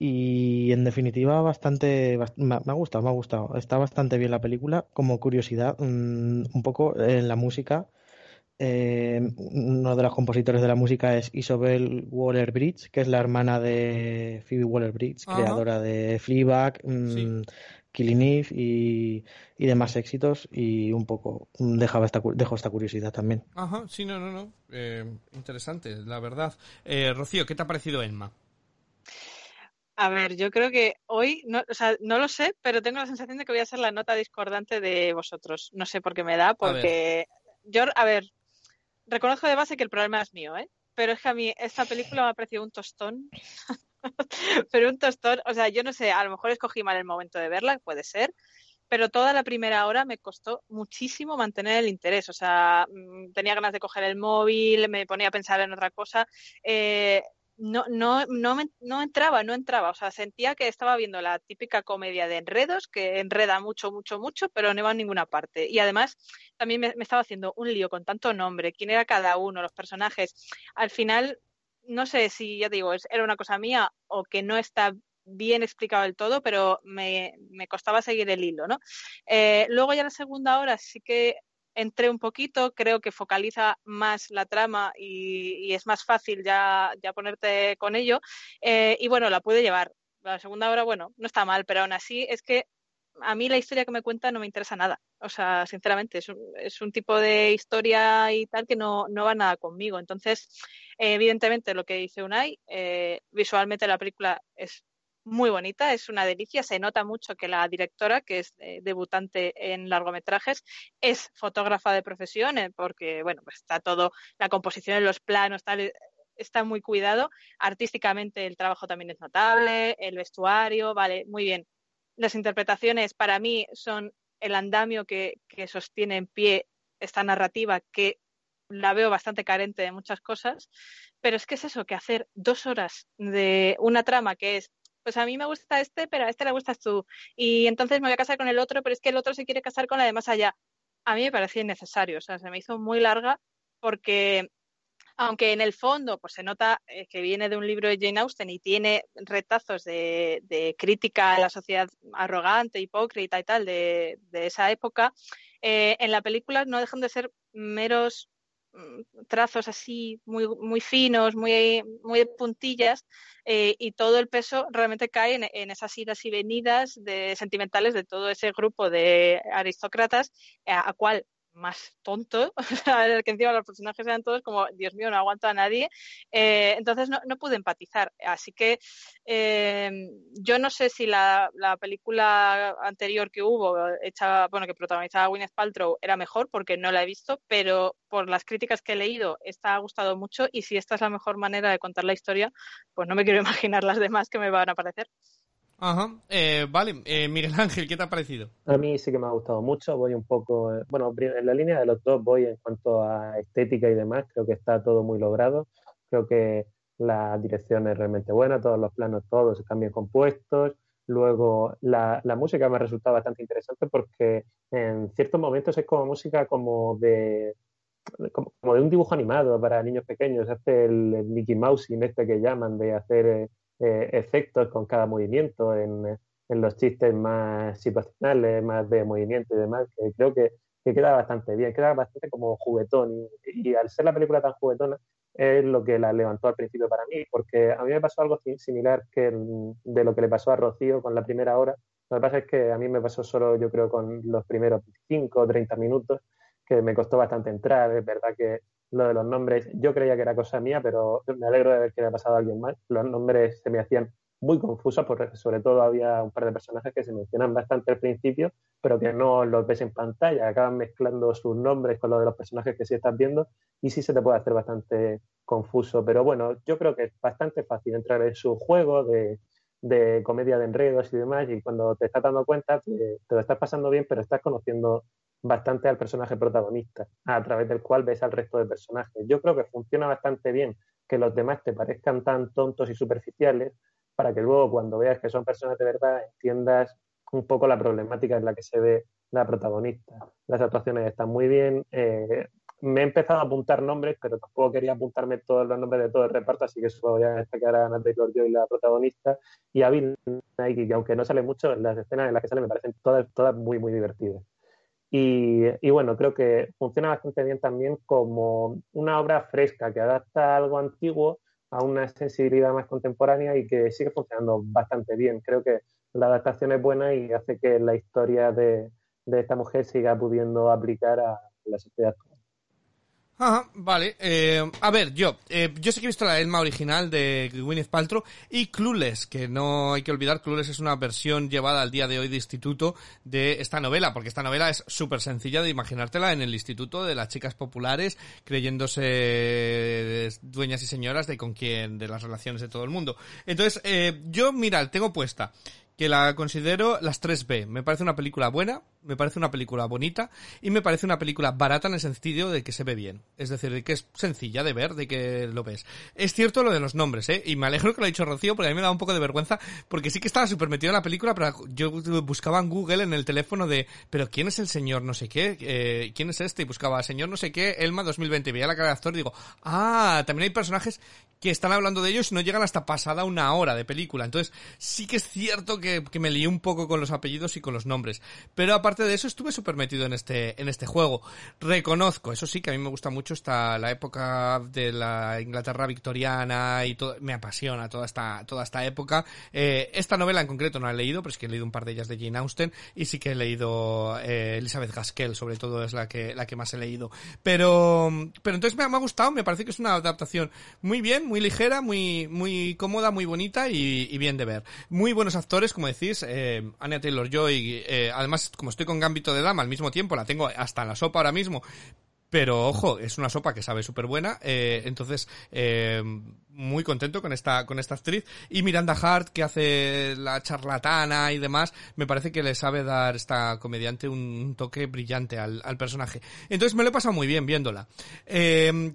Y en definitiva, bastante, me, ha gustado, me ha gustado. Está bastante bien la película. Como curiosidad, mm, un, poco en la música, eh, uno de los compositores de la música es Isobel Waller-Bridge, que es la hermana de Phoebe Waller-Bridge, creadora de Fleabag, mm, Killing Eve y, y, demás éxitos y un poco dejaba esta, dejo esta curiosidad también. Ajá, sí, no, no, no. Eh, interesante, la verdad. Eh, Rocío, ¿qué te ha parecido Emma? A ver, yo creo que hoy, no, o sea, no lo sé, pero tengo la sensación de que voy a ser la nota discordante de vosotros. No sé por qué me da, porque yo, a ver, reconozco de base que el problema es mío, ¿eh? Pero es que a mí esta película me ha parecido un tostón. pero un tostón, o sea, yo no sé, a lo mejor escogí mal el momento de verla, puede ser, pero toda la primera hora me costó muchísimo mantener el interés. O sea, mm, tenía ganas de coger el móvil, me ponía a pensar en otra cosa. Eh, no, no, no, me, no entraba, no entraba. O sea, sentía que estaba viendo la típica comedia de enredos, que enreda mucho, mucho, mucho, pero no iba a ninguna parte. Y además, también me, me estaba haciendo un lío con tanto nombre, quién era cada uno, los personajes. Al final, no sé si, ya digo, era una cosa mía o que no está bien explicado del todo, pero me, me costaba seguir el hilo, ¿no? Eh, luego ya la segunda hora sí que entré un poquito, creo que focaliza más la trama y, es más fácil ya, ya ponerte con ello. Eh, y bueno, la pude llevar. La segunda hora, bueno, no está mal, pero aún así es que a mí la historia que me cuenta no me interesa nada. O sea, sinceramente, es un, es un tipo de historia y tal que no, no va nada conmigo. Entonces, eh, evidentemente, lo que dice Unai, eh, visualmente la película es muy bonita, es una delicia. Se nota mucho que la directora, que es eh, debutante en largometrajes, es fotógrafa de profesión, porque, bueno, pues está todo, la composición en los planos, tal, está muy cuidado. Artísticamente el trabajo también es notable, el vestuario, vale, muy bien. Las interpretaciones para mí son el andamio que, sostiene en pie esta narrativa que la veo bastante carente de muchas cosas, pero es que es eso, que hacer dos horas de una trama que es, pues a mí me gusta este, pero a este le gustas tú, y entonces me voy a casar con el otro, pero es que el otro se quiere casar con la de más allá. A mí me parecía innecesario, o sea, se me hizo muy larga porque aunque en el fondo pues se nota eh, que viene de un libro de Jane Austen y tiene retazos de, crítica a la sociedad arrogante, hipócrita y tal de, esa época, eh, en la película no dejan de ser meros mm, trazos así muy, muy finos, muy, muy de puntillas, eh, y todo el peso realmente cae en, esas idas y venidas de, sentimentales de todo ese grupo de aristócratas, a, a cual más tonto, que encima los personajes eran todos como, Dios mío, no aguanto a nadie, eh, entonces no, no, pude empatizar. Así que eh, yo no sé si la, la, película anterior que hubo, hecha, bueno, que protagonizaba Gwyneth Paltrow, era mejor porque no la he visto, pero por las críticas que he leído, esta ha gustado mucho y si esta es la mejor manera de contar la historia, pues no me quiero imaginar las demás que me van a parecer. Ajá, eh, vale. Eh, Miguel Ángel, ¿qué te ha parecido? A mí sí que me ha gustado mucho. Voy un poco, eh, bueno, en la línea de los dos voy en cuanto a estética y demás. Creo que está todo muy logrado. Creo que la dirección es realmente buena, todos los planos, todos están bien compuestos. Luego, la, música me ha resultado bastante interesante porque en ciertos momentos es como música como de, como, de un dibujo animado para niños pequeños. Hace el, Mickey Mouse y este que llaman de hacer eh, efectos con cada movimiento en, en, los chistes más situacionales, más de movimiento y demás, que creo que, que queda bastante bien, queda bastante como juguetón y, al ser la película tan juguetona es lo que la levantó al principio para mí, porque a mí me pasó algo similar que de lo que le pasó a Rocío con la primera hora. Lo que pasa es que a mí me pasó solo, yo creo, con los primeros 5 o 30 minutos, que me costó bastante entrar. Es verdad que lo de los nombres, yo creía que era cosa mía, pero me alegro de ver que le ha pasado a alguien más. Los nombres se me hacían muy confusos, porque sobre todo había un par de personajes que se mencionan bastante al principio, pero que no los ves en pantalla, acaban mezclando sus nombres con los de los personajes que sí estás viendo y sí se te puede hacer bastante confuso. Pero bueno, yo creo que es bastante fácil entrar en su juego de, de comedia de enredos y demás, y cuando te estás dando cuenta te, te, lo estás pasando bien, pero estás conociendo bastante al personaje protagonista, a través del cual ves al resto de personajes. Yo creo que funciona bastante bien que los demás te parezcan tan tontos y superficiales para que luego cuando veas que son personas de verdad entiendas un poco la problemática en la que se ve la protagonista. Las actuaciones están muy bien. Eh, me he empezado a apuntar nombres, pero tampoco quería apuntarme todos los nombres de todo el reparto, así que eso voy a destacar a Natalie y la protagonista, y a Bill Nike, que aunque no sale mucho, las escenas en las que sale me parecen todas, todas muy, muy divertidas. Y, bueno, creo que funciona bastante bien también como una obra fresca que adapta algo antiguo a una sensibilidad más contemporánea y que sigue funcionando bastante bien. Creo que la adaptación es buena y hace que la historia de, de esta mujer siga pudiendo aplicar a la sociedad. Ajá, vale. Eh, a ver, yo, eh, yo sé que he visto la Elma original de Gwyneth Paltrow y Clueless, que no hay que olvidar, Clueless es una versión llevada al día de hoy de instituto de esta novela, porque esta novela es súper sencilla de imaginártela en el instituto de las chicas populares, creyéndose dueñas y señoras de con quién, de las relaciones de todo el mundo. Entonces, eh, yo, mira, tengo puesta que la considero las 3B. Me parece una película buena, me parece una película bonita y me parece una película barata en el sentido de que se ve bien. Es decir, de que es sencilla de ver, de que lo ves. Es cierto lo de los nombres, ¿eh? Y me alegro que lo ha dicho Rocío porque a mí me da un poco de vergüenza porque sí que estaba súper metido en la película, pero yo buscaba en Google, en el teléfono de, pero ¿quién es el señor no sé qué? Eh, ¿Quién es este? Y buscaba señor no sé qué, Elma 2020. Y veía la cara de actor y digo, ah, también hay personajes que están hablando de ellos y no llegan hasta pasada una hora de película. Entonces, sí que es cierto que, que me lié un poco con los apellidos y con los nombres. Pero aparte de eso, estuve súper metido en este, en este juego. Reconozco, eso sí, que a mí me gusta mucho esta, la época de la Inglaterra victoriana y todo, me apasiona toda esta, toda esta época. Eh, esta novela en concreto no la he leído, pero es que he leído un par de ellas de Jane Austen y sí que he leído eh, Elizabeth Gaskell, sobre todo es la que, la que más he leído. Pero, pero entonces me, me ha gustado, me parece que es una adaptación muy bien, muy ligera, muy, muy cómoda, muy bonita y, bien de ver. Muy buenos actores, como decís, eh, Anya Taylor-Joy, eh, además, como estoy con Gambito de Dama al mismo tiempo, la tengo hasta en la sopa ahora mismo, pero ojo, es una sopa que sabe súper buena, eh, entonces eh, muy contento con esta con esta actriz y Miranda Hart que hace la charlatana y demás, me parece que le sabe dar esta comediante un, toque brillante al, al, personaje. Entonces me lo he pasado muy bien viéndola. Eh,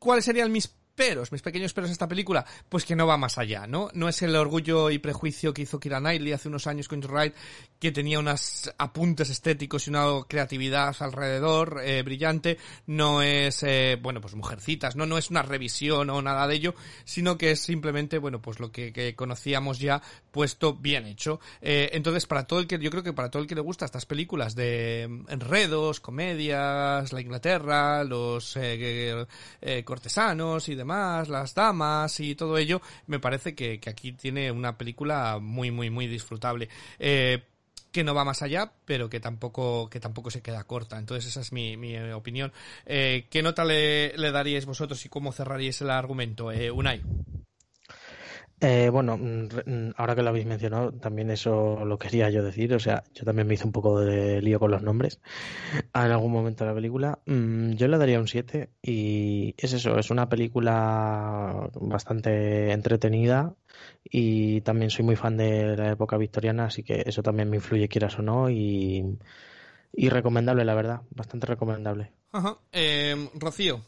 ¿Cuáles serían mis peros, mis pequeños peros a esta película, pues que no va más allá, ¿no? No es el orgullo y prejuicio que hizo Kira Knightley hace unos años con Ride, que tenía unos apuntes estéticos y una creatividad alrededor eh, brillante, no es, eh, bueno, pues mujercitas, ¿no? No es una revisión o nada de ello, sino que es simplemente, bueno, pues lo que, conocíamos ya puesto bien hecho. Eh, entonces, para todo el que, yo creo que para todo el que le gusta estas películas de enredos, comedias, la Inglaterra, los cortesanos y demás, las damas y todo ello, me parece que, aquí tiene una película muy, muy, muy disfrutable. Eh, que no va más allá, pero que tampoco, que tampoco se queda corta. Entonces esa es mi, mi opinión. Eh, ¿Qué nota le, le, daríais vosotros y cómo cerraríais el argumento? Eh, Unai. Eh, bueno, mm, mm, ahora que lo habéis mencionado, también eso lo quería yo decir. O sea, yo también me hice un poco de lío con los nombres en algún momento de la película. Mm, yo le daría un 7 y es eso, es una película bastante entretenida y también soy muy fan de la época victoriana, así que eso también me influye, quieras o no, y, recomendable, la verdad, bastante recomendable. Eh, Rocío.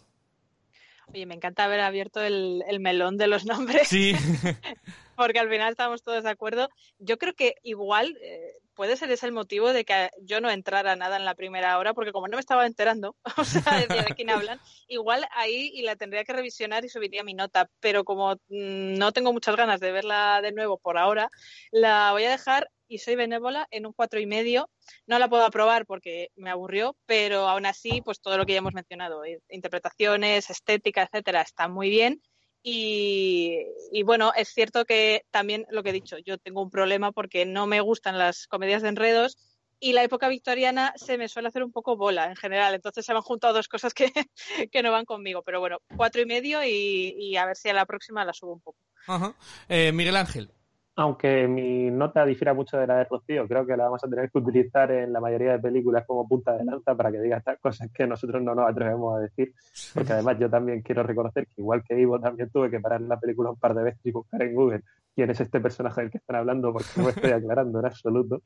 Oye, me encanta haber abierto el, melón de los nombres. Sí. porque al final estamos todos de acuerdo. Yo creo que igual eh, puede ser ese el motivo de que yo no entrara nada en la primera hora, porque como no me estaba enterando, o sea, de quién hablan, igual ahí y la tendría que revisionar y subiría mi nota. Pero como mm, no tengo muchas ganas de verla de nuevo por ahora, la voy a dejar y soy benévola en un cuatro y medio. No la puedo aprobar porque me aburrió, pero aún así, pues todo lo que ya hemos mencionado, interpretaciones, estética, etcétera, está muy bien. Y, bueno, es cierto que también lo que he dicho, yo tengo un problema porque no me gustan las comedias de enredos y la época victoriana se me suele hacer un poco bola en general. Entonces se han juntado dos cosas que, que no van conmigo. Pero bueno, cuatro y medio y, a ver si a la próxima la subo un poco. Eh, Miguel Ángel aunque mi nota difiera mucho de la de Rocío, creo que la vamos a tener que utilizar en la mayoría de películas como punta de lanza para que diga estas cosas que nosotros no nos atrevemos a decir. Porque además yo también quiero reconocer que igual que Ivo también tuve que parar la película un par de veces y buscar en Google quién es este personaje del que están hablando porque no me estoy aclarando en absoluto.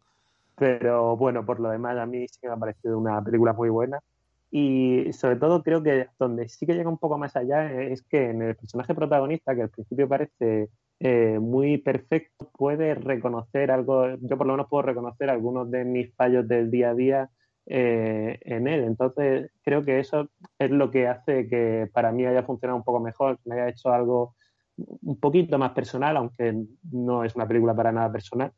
Pero bueno, por lo demás a mí sí que me ha parecido una película muy buena. Y sobre todo creo que donde sí que llega un poco más allá es que en el personaje protagonista, que al principio parece eh, muy perfecto, puede reconocer algo, yo por lo menos puedo reconocer algunos de mis fallos del día a día eh, en él. Entonces, creo que eso es lo que hace que para mí haya funcionado un poco mejor, que me haya hecho algo un poquito más personal, aunque no es una película para nada personal.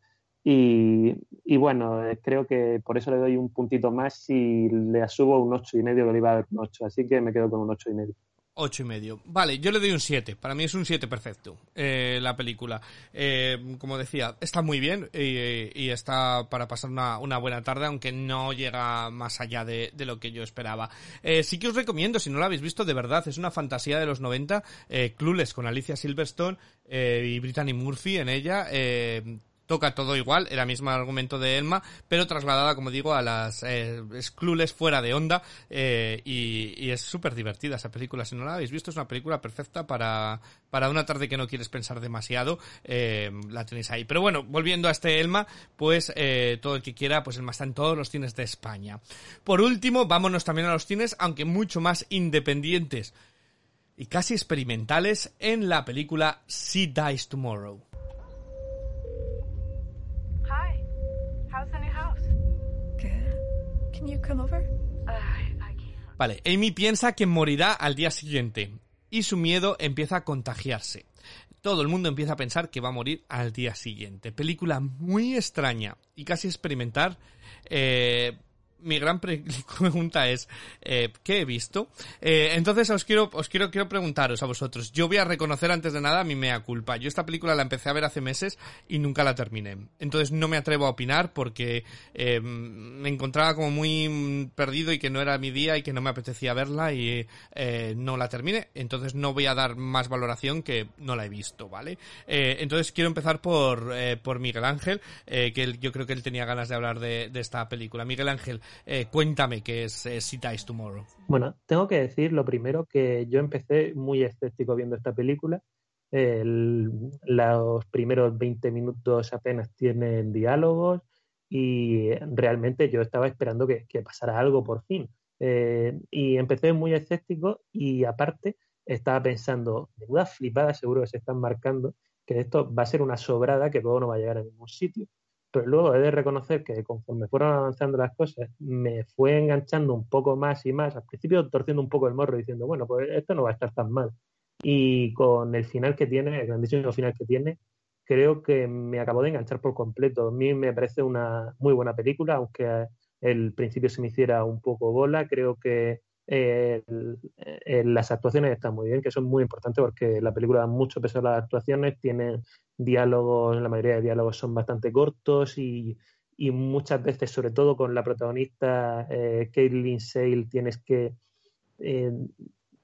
Y, bueno, creo que por eso le doy un puntito más y le subo un ocho y medio, que le iba a dar un 8, así que me quedo con un ocho y medio. Ocho y medio. Vale, yo le doy un 7. Para mí es un 7 perfecto. Eh, la película. Eh, como decía, está muy bien y, está para pasar una, una, buena tarde, aunque no llega más allá de, lo que yo esperaba. Eh, sí que os recomiendo, si no la habéis visto, de verdad, es una fantasía de los 90. Eh, Clueless con Alicia Silverstone eh, y Brittany Murphy en ella. Toca todo igual, el mismo argumento de Elma, pero trasladada, como digo, a las eh, fuera de onda eh, y, es súper divertida esa película. Si no la habéis visto, es una película perfecta para, para una tarde que no quieres pensar demasiado, eh, la tenéis ahí. Pero bueno, volviendo a este Elma, pues eh, todo el que quiera, pues Elma está en todos los cines de España. Por último, vámonos también a los cines, aunque mucho más independientes y casi experimentales, en la película She Dies Tomorrow. Vale, Amy piensa que morirá al día siguiente y su miedo empieza a contagiarse. Todo el mundo empieza a pensar que va a morir al día siguiente. Película muy extraña y casi experimental. Eh, mi gran pregunta es eh, ¿qué he visto? Eh, entonces os quiero os quiero quiero preguntaros a vosotros. Yo voy a reconocer antes de nada mi mea culpa. Yo esta película la empecé a ver hace meses y nunca la terminé. Entonces no me atrevo a opinar porque eh, me encontraba como muy perdido y que no era mi día y que no me apetecía verla y eh, no la terminé. Entonces no voy a dar más valoración que no la he visto, ¿vale? Eh, entonces quiero empezar por por Miguel Ángel, que yo creo que él tenía ganas de hablar de esta película. Miguel Ángel, Eh, cuéntame qué es eh, Sea Tomorrow. Bueno, tengo que decir lo primero que yo empecé muy escéptico viendo esta película. los primeros 20 minutos apenas tienen diálogos y realmente yo estaba esperando que, pasara algo por fin. Eh, y empecé muy escéptico y aparte estaba pensando, de duda flipada seguro que se están marcando, que esto va a ser una sobrada que luego no va a llegar a ningún sitio. Pero luego he de reconocer que conforme fueron avanzando las cosas, me fue enganchando un poco más y más. Al principio torciendo un poco el morro diciendo, bueno, pues esto no va a estar tan mal. Y con el final que tiene, el grandísimo final que tiene, creo que me acabó de enganchar por completo. A mí me parece una muy buena película, aunque el principio se me hiciera un poco bola. Creo que eh, las actuaciones están muy bien, que son muy importantes porque la película da mucho peso a las actuaciones, tiene diálogos, la mayoría de diálogos son bastante cortos y, muchas veces, sobre todo con la protagonista eh, Caitlin Sale, tienes que eh,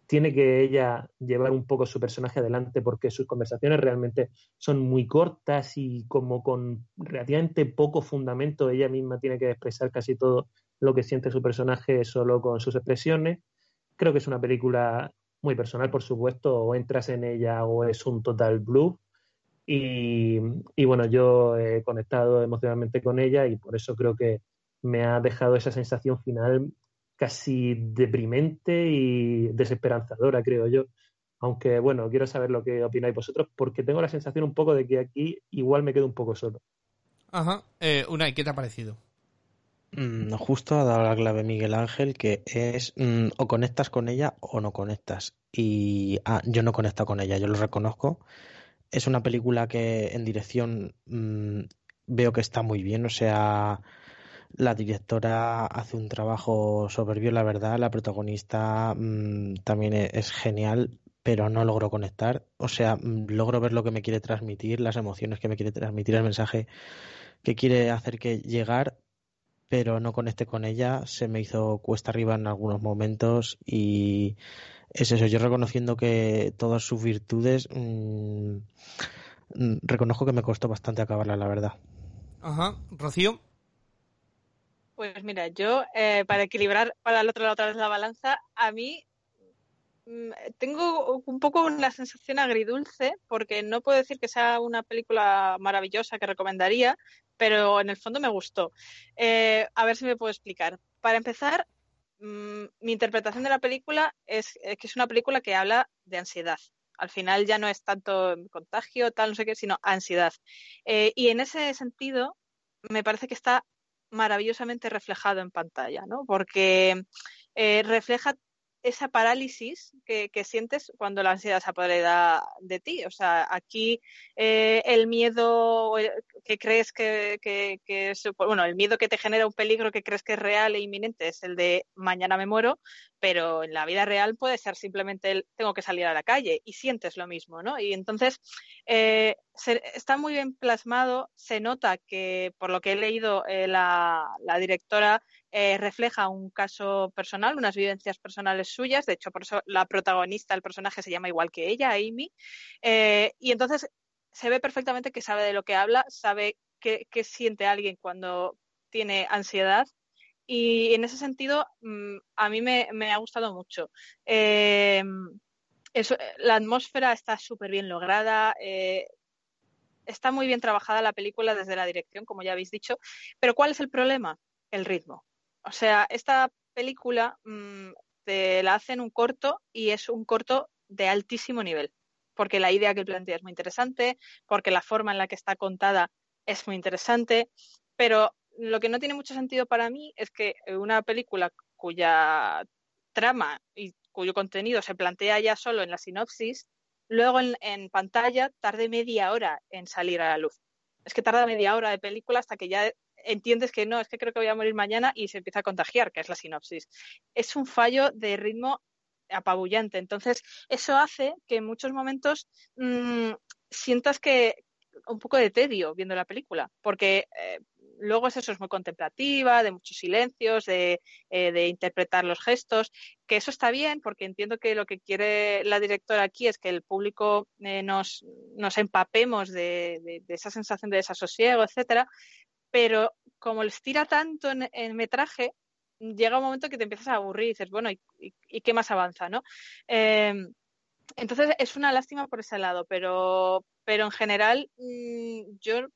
tiene que ella llevar un poco su personaje adelante porque sus conversaciones realmente son muy cortas y como con relativamente poco fundamento ella misma tiene que expresar casi todo lo que siente su personaje solo con sus expresiones. Creo que es una película muy personal, por supuesto, o entras en ella o es un total blue. Y, y bueno, yo he conectado emocionalmente con ella y por eso creo que me ha dejado esa sensación final casi deprimente y desesperanzadora, creo yo. Aunque, bueno, quiero saber lo que opináis vosotros, porque tengo la sensación un poco de que aquí igual me quedo un poco solo. Ajá. Eh, Unai, ¿qué te ha parecido? Mm, justo ha dado la clave Miguel Ángel, que es mm, o conectas con ella o no conectas. Y ah, yo no conecto con ella, yo lo reconozco. Es una película que en dirección mm, veo que está muy bien, o sea, la directora hace un trabajo soberbio, la verdad. La protagonista también e-, es, genial, pero no logro conectar. O sea, logro ver lo que me quiere transmitir, las emociones que me quiere transmitir, el mensaje que quiere hacer que llegar, pero no conecte con ella. Se me hizo cuesta arriba en algunos momentos y es eso. Yo reconociendo que todas sus virtudes, mm, reconozco que me costó bastante acabarla, la verdad. Ajá. Rocío. Pues mira, yo eh, para equilibrar para el otro lado otra vez la balanza, a mí mm, tengo un poco una sensación agridulce porque no puedo decir que sea una película maravillosa que recomendaría, pero en el fondo me gustó. Eh, a ver si me puedo explicar. Para empezar, mm, mi interpretación de la película es eh, que es una película que habla de ansiedad. Al final ya no es tanto contagio, tal, no sé qué, sino ansiedad. y en ese sentido, me parece que está maravillosamente reflejado en pantalla, ¿no? Porque eh, refleja esa parálisis que, sientes cuando la ansiedad se apodera de ti. O sea, aquí eh, el miedo que crees que, es, bueno, el miedo que te genera un peligro que crees que es real e inminente es el de mañana me muero, pero en la vida real puede ser simplemente el tengo que salir a la calle y sientes lo mismo, ¿no? Y entonces eh, está muy bien plasmado, se nota que por lo que he leído eh, la directora eh, refleja un caso personal, unas vivencias personales suyas. De hecho, por eso la protagonista, el personaje, se llama igual que ella, Amy. Eh, y entonces se ve perfectamente que sabe de lo que habla, sabe qué, siente alguien cuando tiene ansiedad. Y en ese sentido, mm, a mí me, ha gustado mucho. Eh, la atmósfera está súper bien lograda. está muy bien trabajada la película desde la dirección, como ya habéis dicho. Pero ¿cuál es el problema? El ritmo. O sea, esta película mm, te la hacen un corto y es un corto de altísimo nivel, porque la idea que plantea es muy interesante, porque la forma en la que está contada es muy interesante, pero lo que no tiene mucho sentido para mí es que una película cuya trama y cuyo contenido se plantea ya solo en la sinopsis, luego en, en pantalla tarde media hora en salir a la luz. Es que tarda media hora de película hasta que ya entiendes que no, es que creo que voy a morir mañana y se empieza a contagiar, que es la sinopsis. Es un fallo de ritmo apabullante. Entonces, eso hace que en muchos momentos mm, sientas que un poco de tedio viendo la película, porque eh, luego es eso, es muy contemplativa, de muchos silencios, de, eh, interpretar los gestos, que eso está bien, porque entiendo que lo que quiere la directora aquí es que el público eh, nos, nos empapemos de, de, esa sensación de desasosiego, etcétera, pero como les tira tanto en, el metraje, llega un momento que te empiezas a aburrir y dices, bueno, ¿y, qué más avanza, no? Em, entonces es una lástima por ese lado, pero, pero en general mm, yo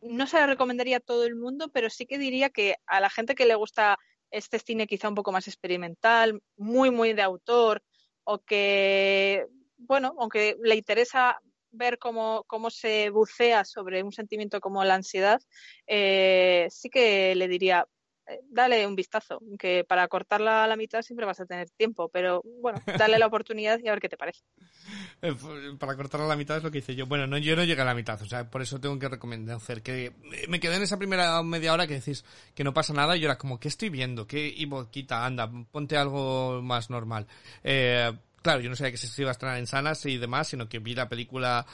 no se la recomendaría a todo el mundo, pero sí que diría que a la gente que le gusta este cine quizá un poco más experimental, muy, muy de autor, o que, bueno, aunque le interesa ver cómo, cómo se bucea sobre un sentimiento como la ansiedad, eh, sí que le diría, eh, dale un vistazo, que para cortarla a la mitad siempre vas a tener tiempo, pero bueno, dale la oportunidad y a ver qué te parece. Eh, para cortarla a la mitad es lo que hice yo. Bueno, no, yo no llegué a la mitad, o sea, por eso tengo que recomendar hacer que me quedé en esa primera media hora que decís que no pasa nada y yo era como, ¿qué estoy viendo? ¿Qué Ivo, quita, anda, ponte algo más normal. Eh, claro, yo no sabía que se iba a estrenar en sanas y demás, sino que vi la película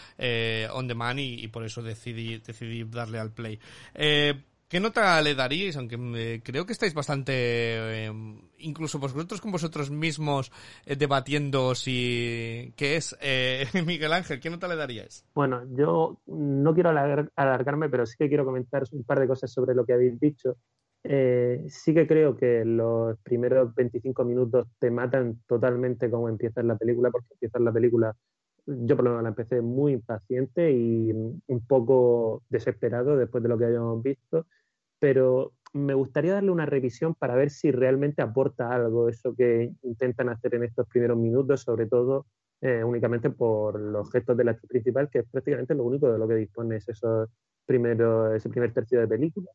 on demand y, y, por eso decidí, decidí darle al play. Eh, ¿Qué nota le daríais? Aunque eh, creo que estáis bastante, em, incluso vosotros con vosotros mismos, eh, debatiendo si qué es. Eh, Miguel Ángel, ¿qué nota le daríais? Bueno, yo no quiero alargarme, pero sí que quiero comentar un par de cosas sobre lo que habéis dicho. Sí que creo que los primeros 25 minutos te matan totalmente como empieza la película, porque empieza la película yo por lo menos la empecé muy impaciente y un poco desesperado después de lo que habíamos visto pero me gustaría darle una revisión para ver si realmente aporta algo eso que intentan hacer en estos primeros minutos, sobre todo eh, únicamente por los gestos de la actriz principal, que es prácticamente lo único de lo que dispone es esos primeros, ese primer tercio de película.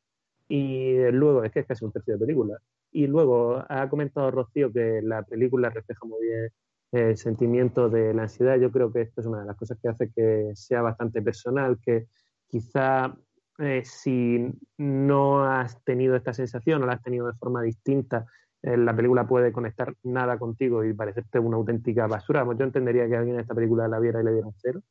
Y luego, es que es casi un tercio de película. Y luego ha comentado Rocío que la película refleja muy bien el sentimiento de la ansiedad. Yo creo que esto es una de las cosas que hace que sea bastante personal, que quizá eh, si no has tenido esta sensación o la has tenido de forma distinta, eh, la película puede conectar nada contigo y parecerte una auténtica basura. yo entendería que alguien esta película la viera y le diera un cero.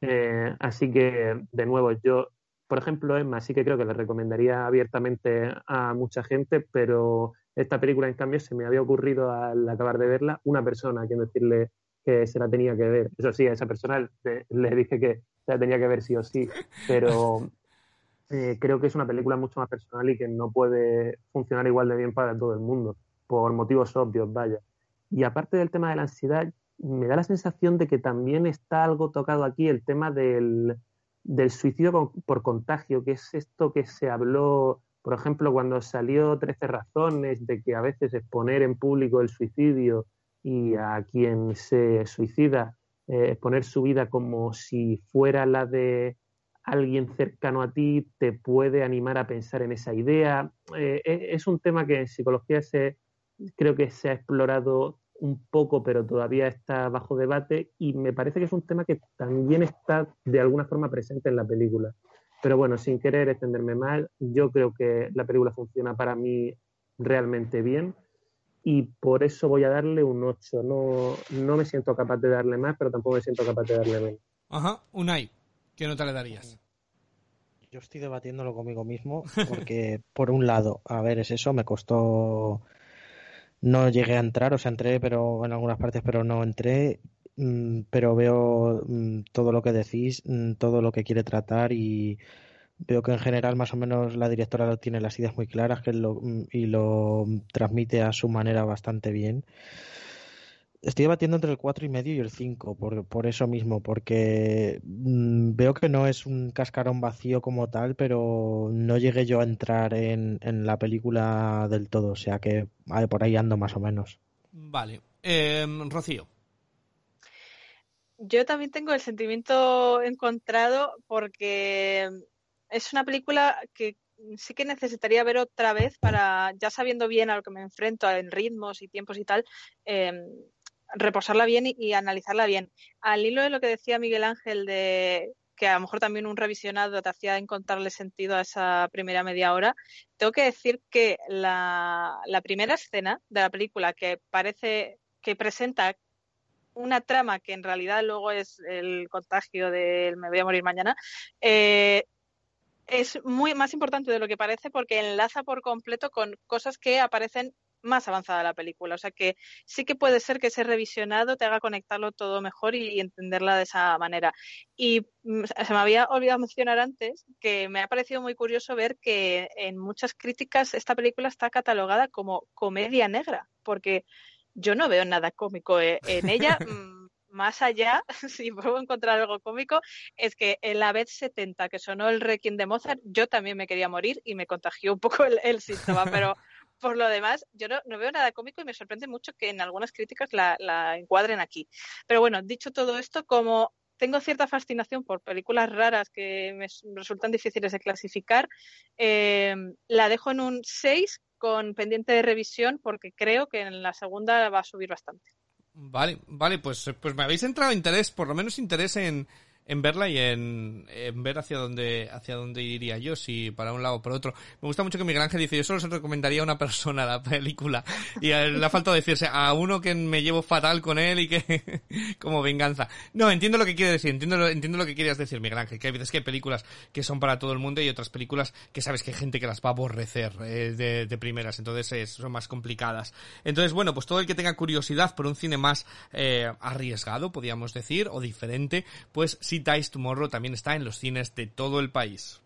Eh, así que, de nuevo, yo, por ejemplo, Emma, sí que creo que le recomendaría abiertamente a mucha gente, pero esta película, en cambio, se me había ocurrido al acabar de verla una persona a quien decirle que se la tenía que ver. Eso sí, a esa persona le, le dije que se la tenía que ver sí o sí, pero eh, creo que es una película mucho más personal y que no puede funcionar igual de bien para todo el mundo, por motivos obvios, vaya. Y aparte del tema de la ansiedad, me da la sensación de que también está algo tocado aquí el tema del, del suicidio por contagio, que es esto que se habló, por ejemplo, cuando salió 13 razones de que a veces exponer en público el suicidio y a quien se suicida, eh, exponer su vida como si fuera la de alguien cercano a ti te puede animar a pensar en esa idea. Eh, e, es un tema que en psicología se, creo que se ha explorado un poco, pero todavía está bajo debate y me parece que es un tema que también está de alguna forma presente en la película. Pero bueno, sin querer extenderme mal, yo creo que la película funciona para mí realmente bien y por eso voy a darle un 8. No, no me siento capaz de darle más, pero tampoco me siento capaz de darle menos. Ajá, Unai. ¿Qué nota le darías? Yo estoy debatiéndolo conmigo mismo porque, por un lado, a ver, es eso, me costó. No llegué a entrar, o sea, entré pero en algunas partes, pero no entré. Mm, pero veo mm, todo lo que decís, mm, todo lo que quiere tratar y veo que en general más o menos la directora tiene las ideas muy claras que lo, y lo transmite a su manera bastante bien. Estoy debatiendo entre el 4 y medio y el 5, por, por eso mismo, porque mm, veo que no es un cascarón vacío como tal, pero no llegué yo a entrar en, en la película del todo, o sea que por ahí ando más o menos. Vale. Eh, Rocío. Yo también tengo el sentimiento encontrado porque es una película que sí que necesitaría ver otra vez para, ya sabiendo bien a lo que me enfrento en ritmos y tiempos y tal, eh, reposarla bien y, analizarla bien. Al hilo de lo que decía Miguel Ángel de que a lo mejor también un revisionado te hacía encontrarle sentido a esa primera media hora, tengo que decir que la, primera escena de la película que parece que presenta una trama que en realidad luego es el contagio del me voy a morir mañana, eh, es muy más importante de lo que parece porque enlaza por completo con cosas que aparecen más avanzada la película. O sea que sí que puede ser que ese revisionado te haga conectarlo todo mejor y, entenderla de esa manera. Y mm, se me había olvidado mencionar antes que me ha parecido muy curioso ver que en muchas críticas esta película está catalogada como comedia negra, porque yo no veo nada cómico e, en ella. Mm, más allá, si puedo encontrar algo cómico, es que en la vez 70 que sonó el Requiem de Mozart, yo también me quería morir y me contagió un poco el, el síntoma, pero por lo demás, yo no, veo nada cómico y me sorprende mucho que en algunas críticas la, encuadren aquí. Pero bueno, dicho todo esto, como tengo cierta fascinación por películas raras que me resultan difíciles de clasificar, eh, la dejo en un 6 con pendiente de revisión porque creo que en la segunda va a subir bastante. Vale, vale, pues, pues me habéis entrado interés, por lo menos interés en, en verla y en, ver hacia dónde hacia dónde iría yo, si para un lado o por otro. Me gusta mucho que Miguel Ángel dice, yo solo se recomendaría a una persona la película. Y le ha decirse a uno que me llevo fatal con él y que como venganza. No, entiendo lo que quiere decir, entiendo lo, entiendo lo que quieres decir, Miguel Ángel, que hay que hay películas que son para todo el mundo y otras películas que sabes que hay gente que las va a aborrecer eh, de, de, primeras, entonces son más complicadas. Entonces, bueno, pues todo el que tenga curiosidad por un cine más eh, arriesgado, podríamos decir, o diferente, pues Dice Tomorrow también está en los cines de todo el país.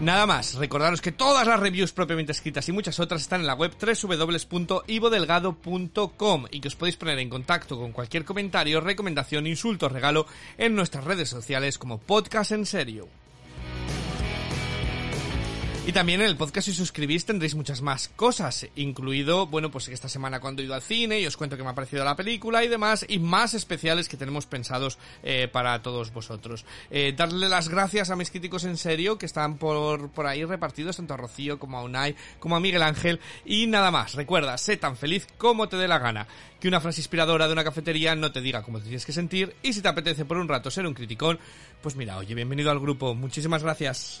Nada más, recordaros que todas las reviews propiamente escritas y muchas otras están en la web www.ivodelgado.com y que os podéis poner en contacto con cualquier comentario, recomendación, insulto o regalo en nuestras redes sociales como Podcast en Serio. Y también en el podcast si suscribís tendréis muchas más cosas, incluido, bueno, pues esta semana cuando he ido al cine y os cuento qué me ha parecido la película y demás, y más especiales que tenemos pensados eh, para todos vosotros. Eh, darle las gracias a mis críticos en serio que están por, por ahí repartidos, tanto a Rocío como a Unai, como a Miguel Ángel, y nada más. Recuerda, sé tan feliz como te dé la gana. Que una frase inspiradora de una cafetería no te diga cómo te tienes que sentir, y si te apetece por un rato ser un criticón, pues mira, oye, bienvenido al grupo. Muchísimas gracias.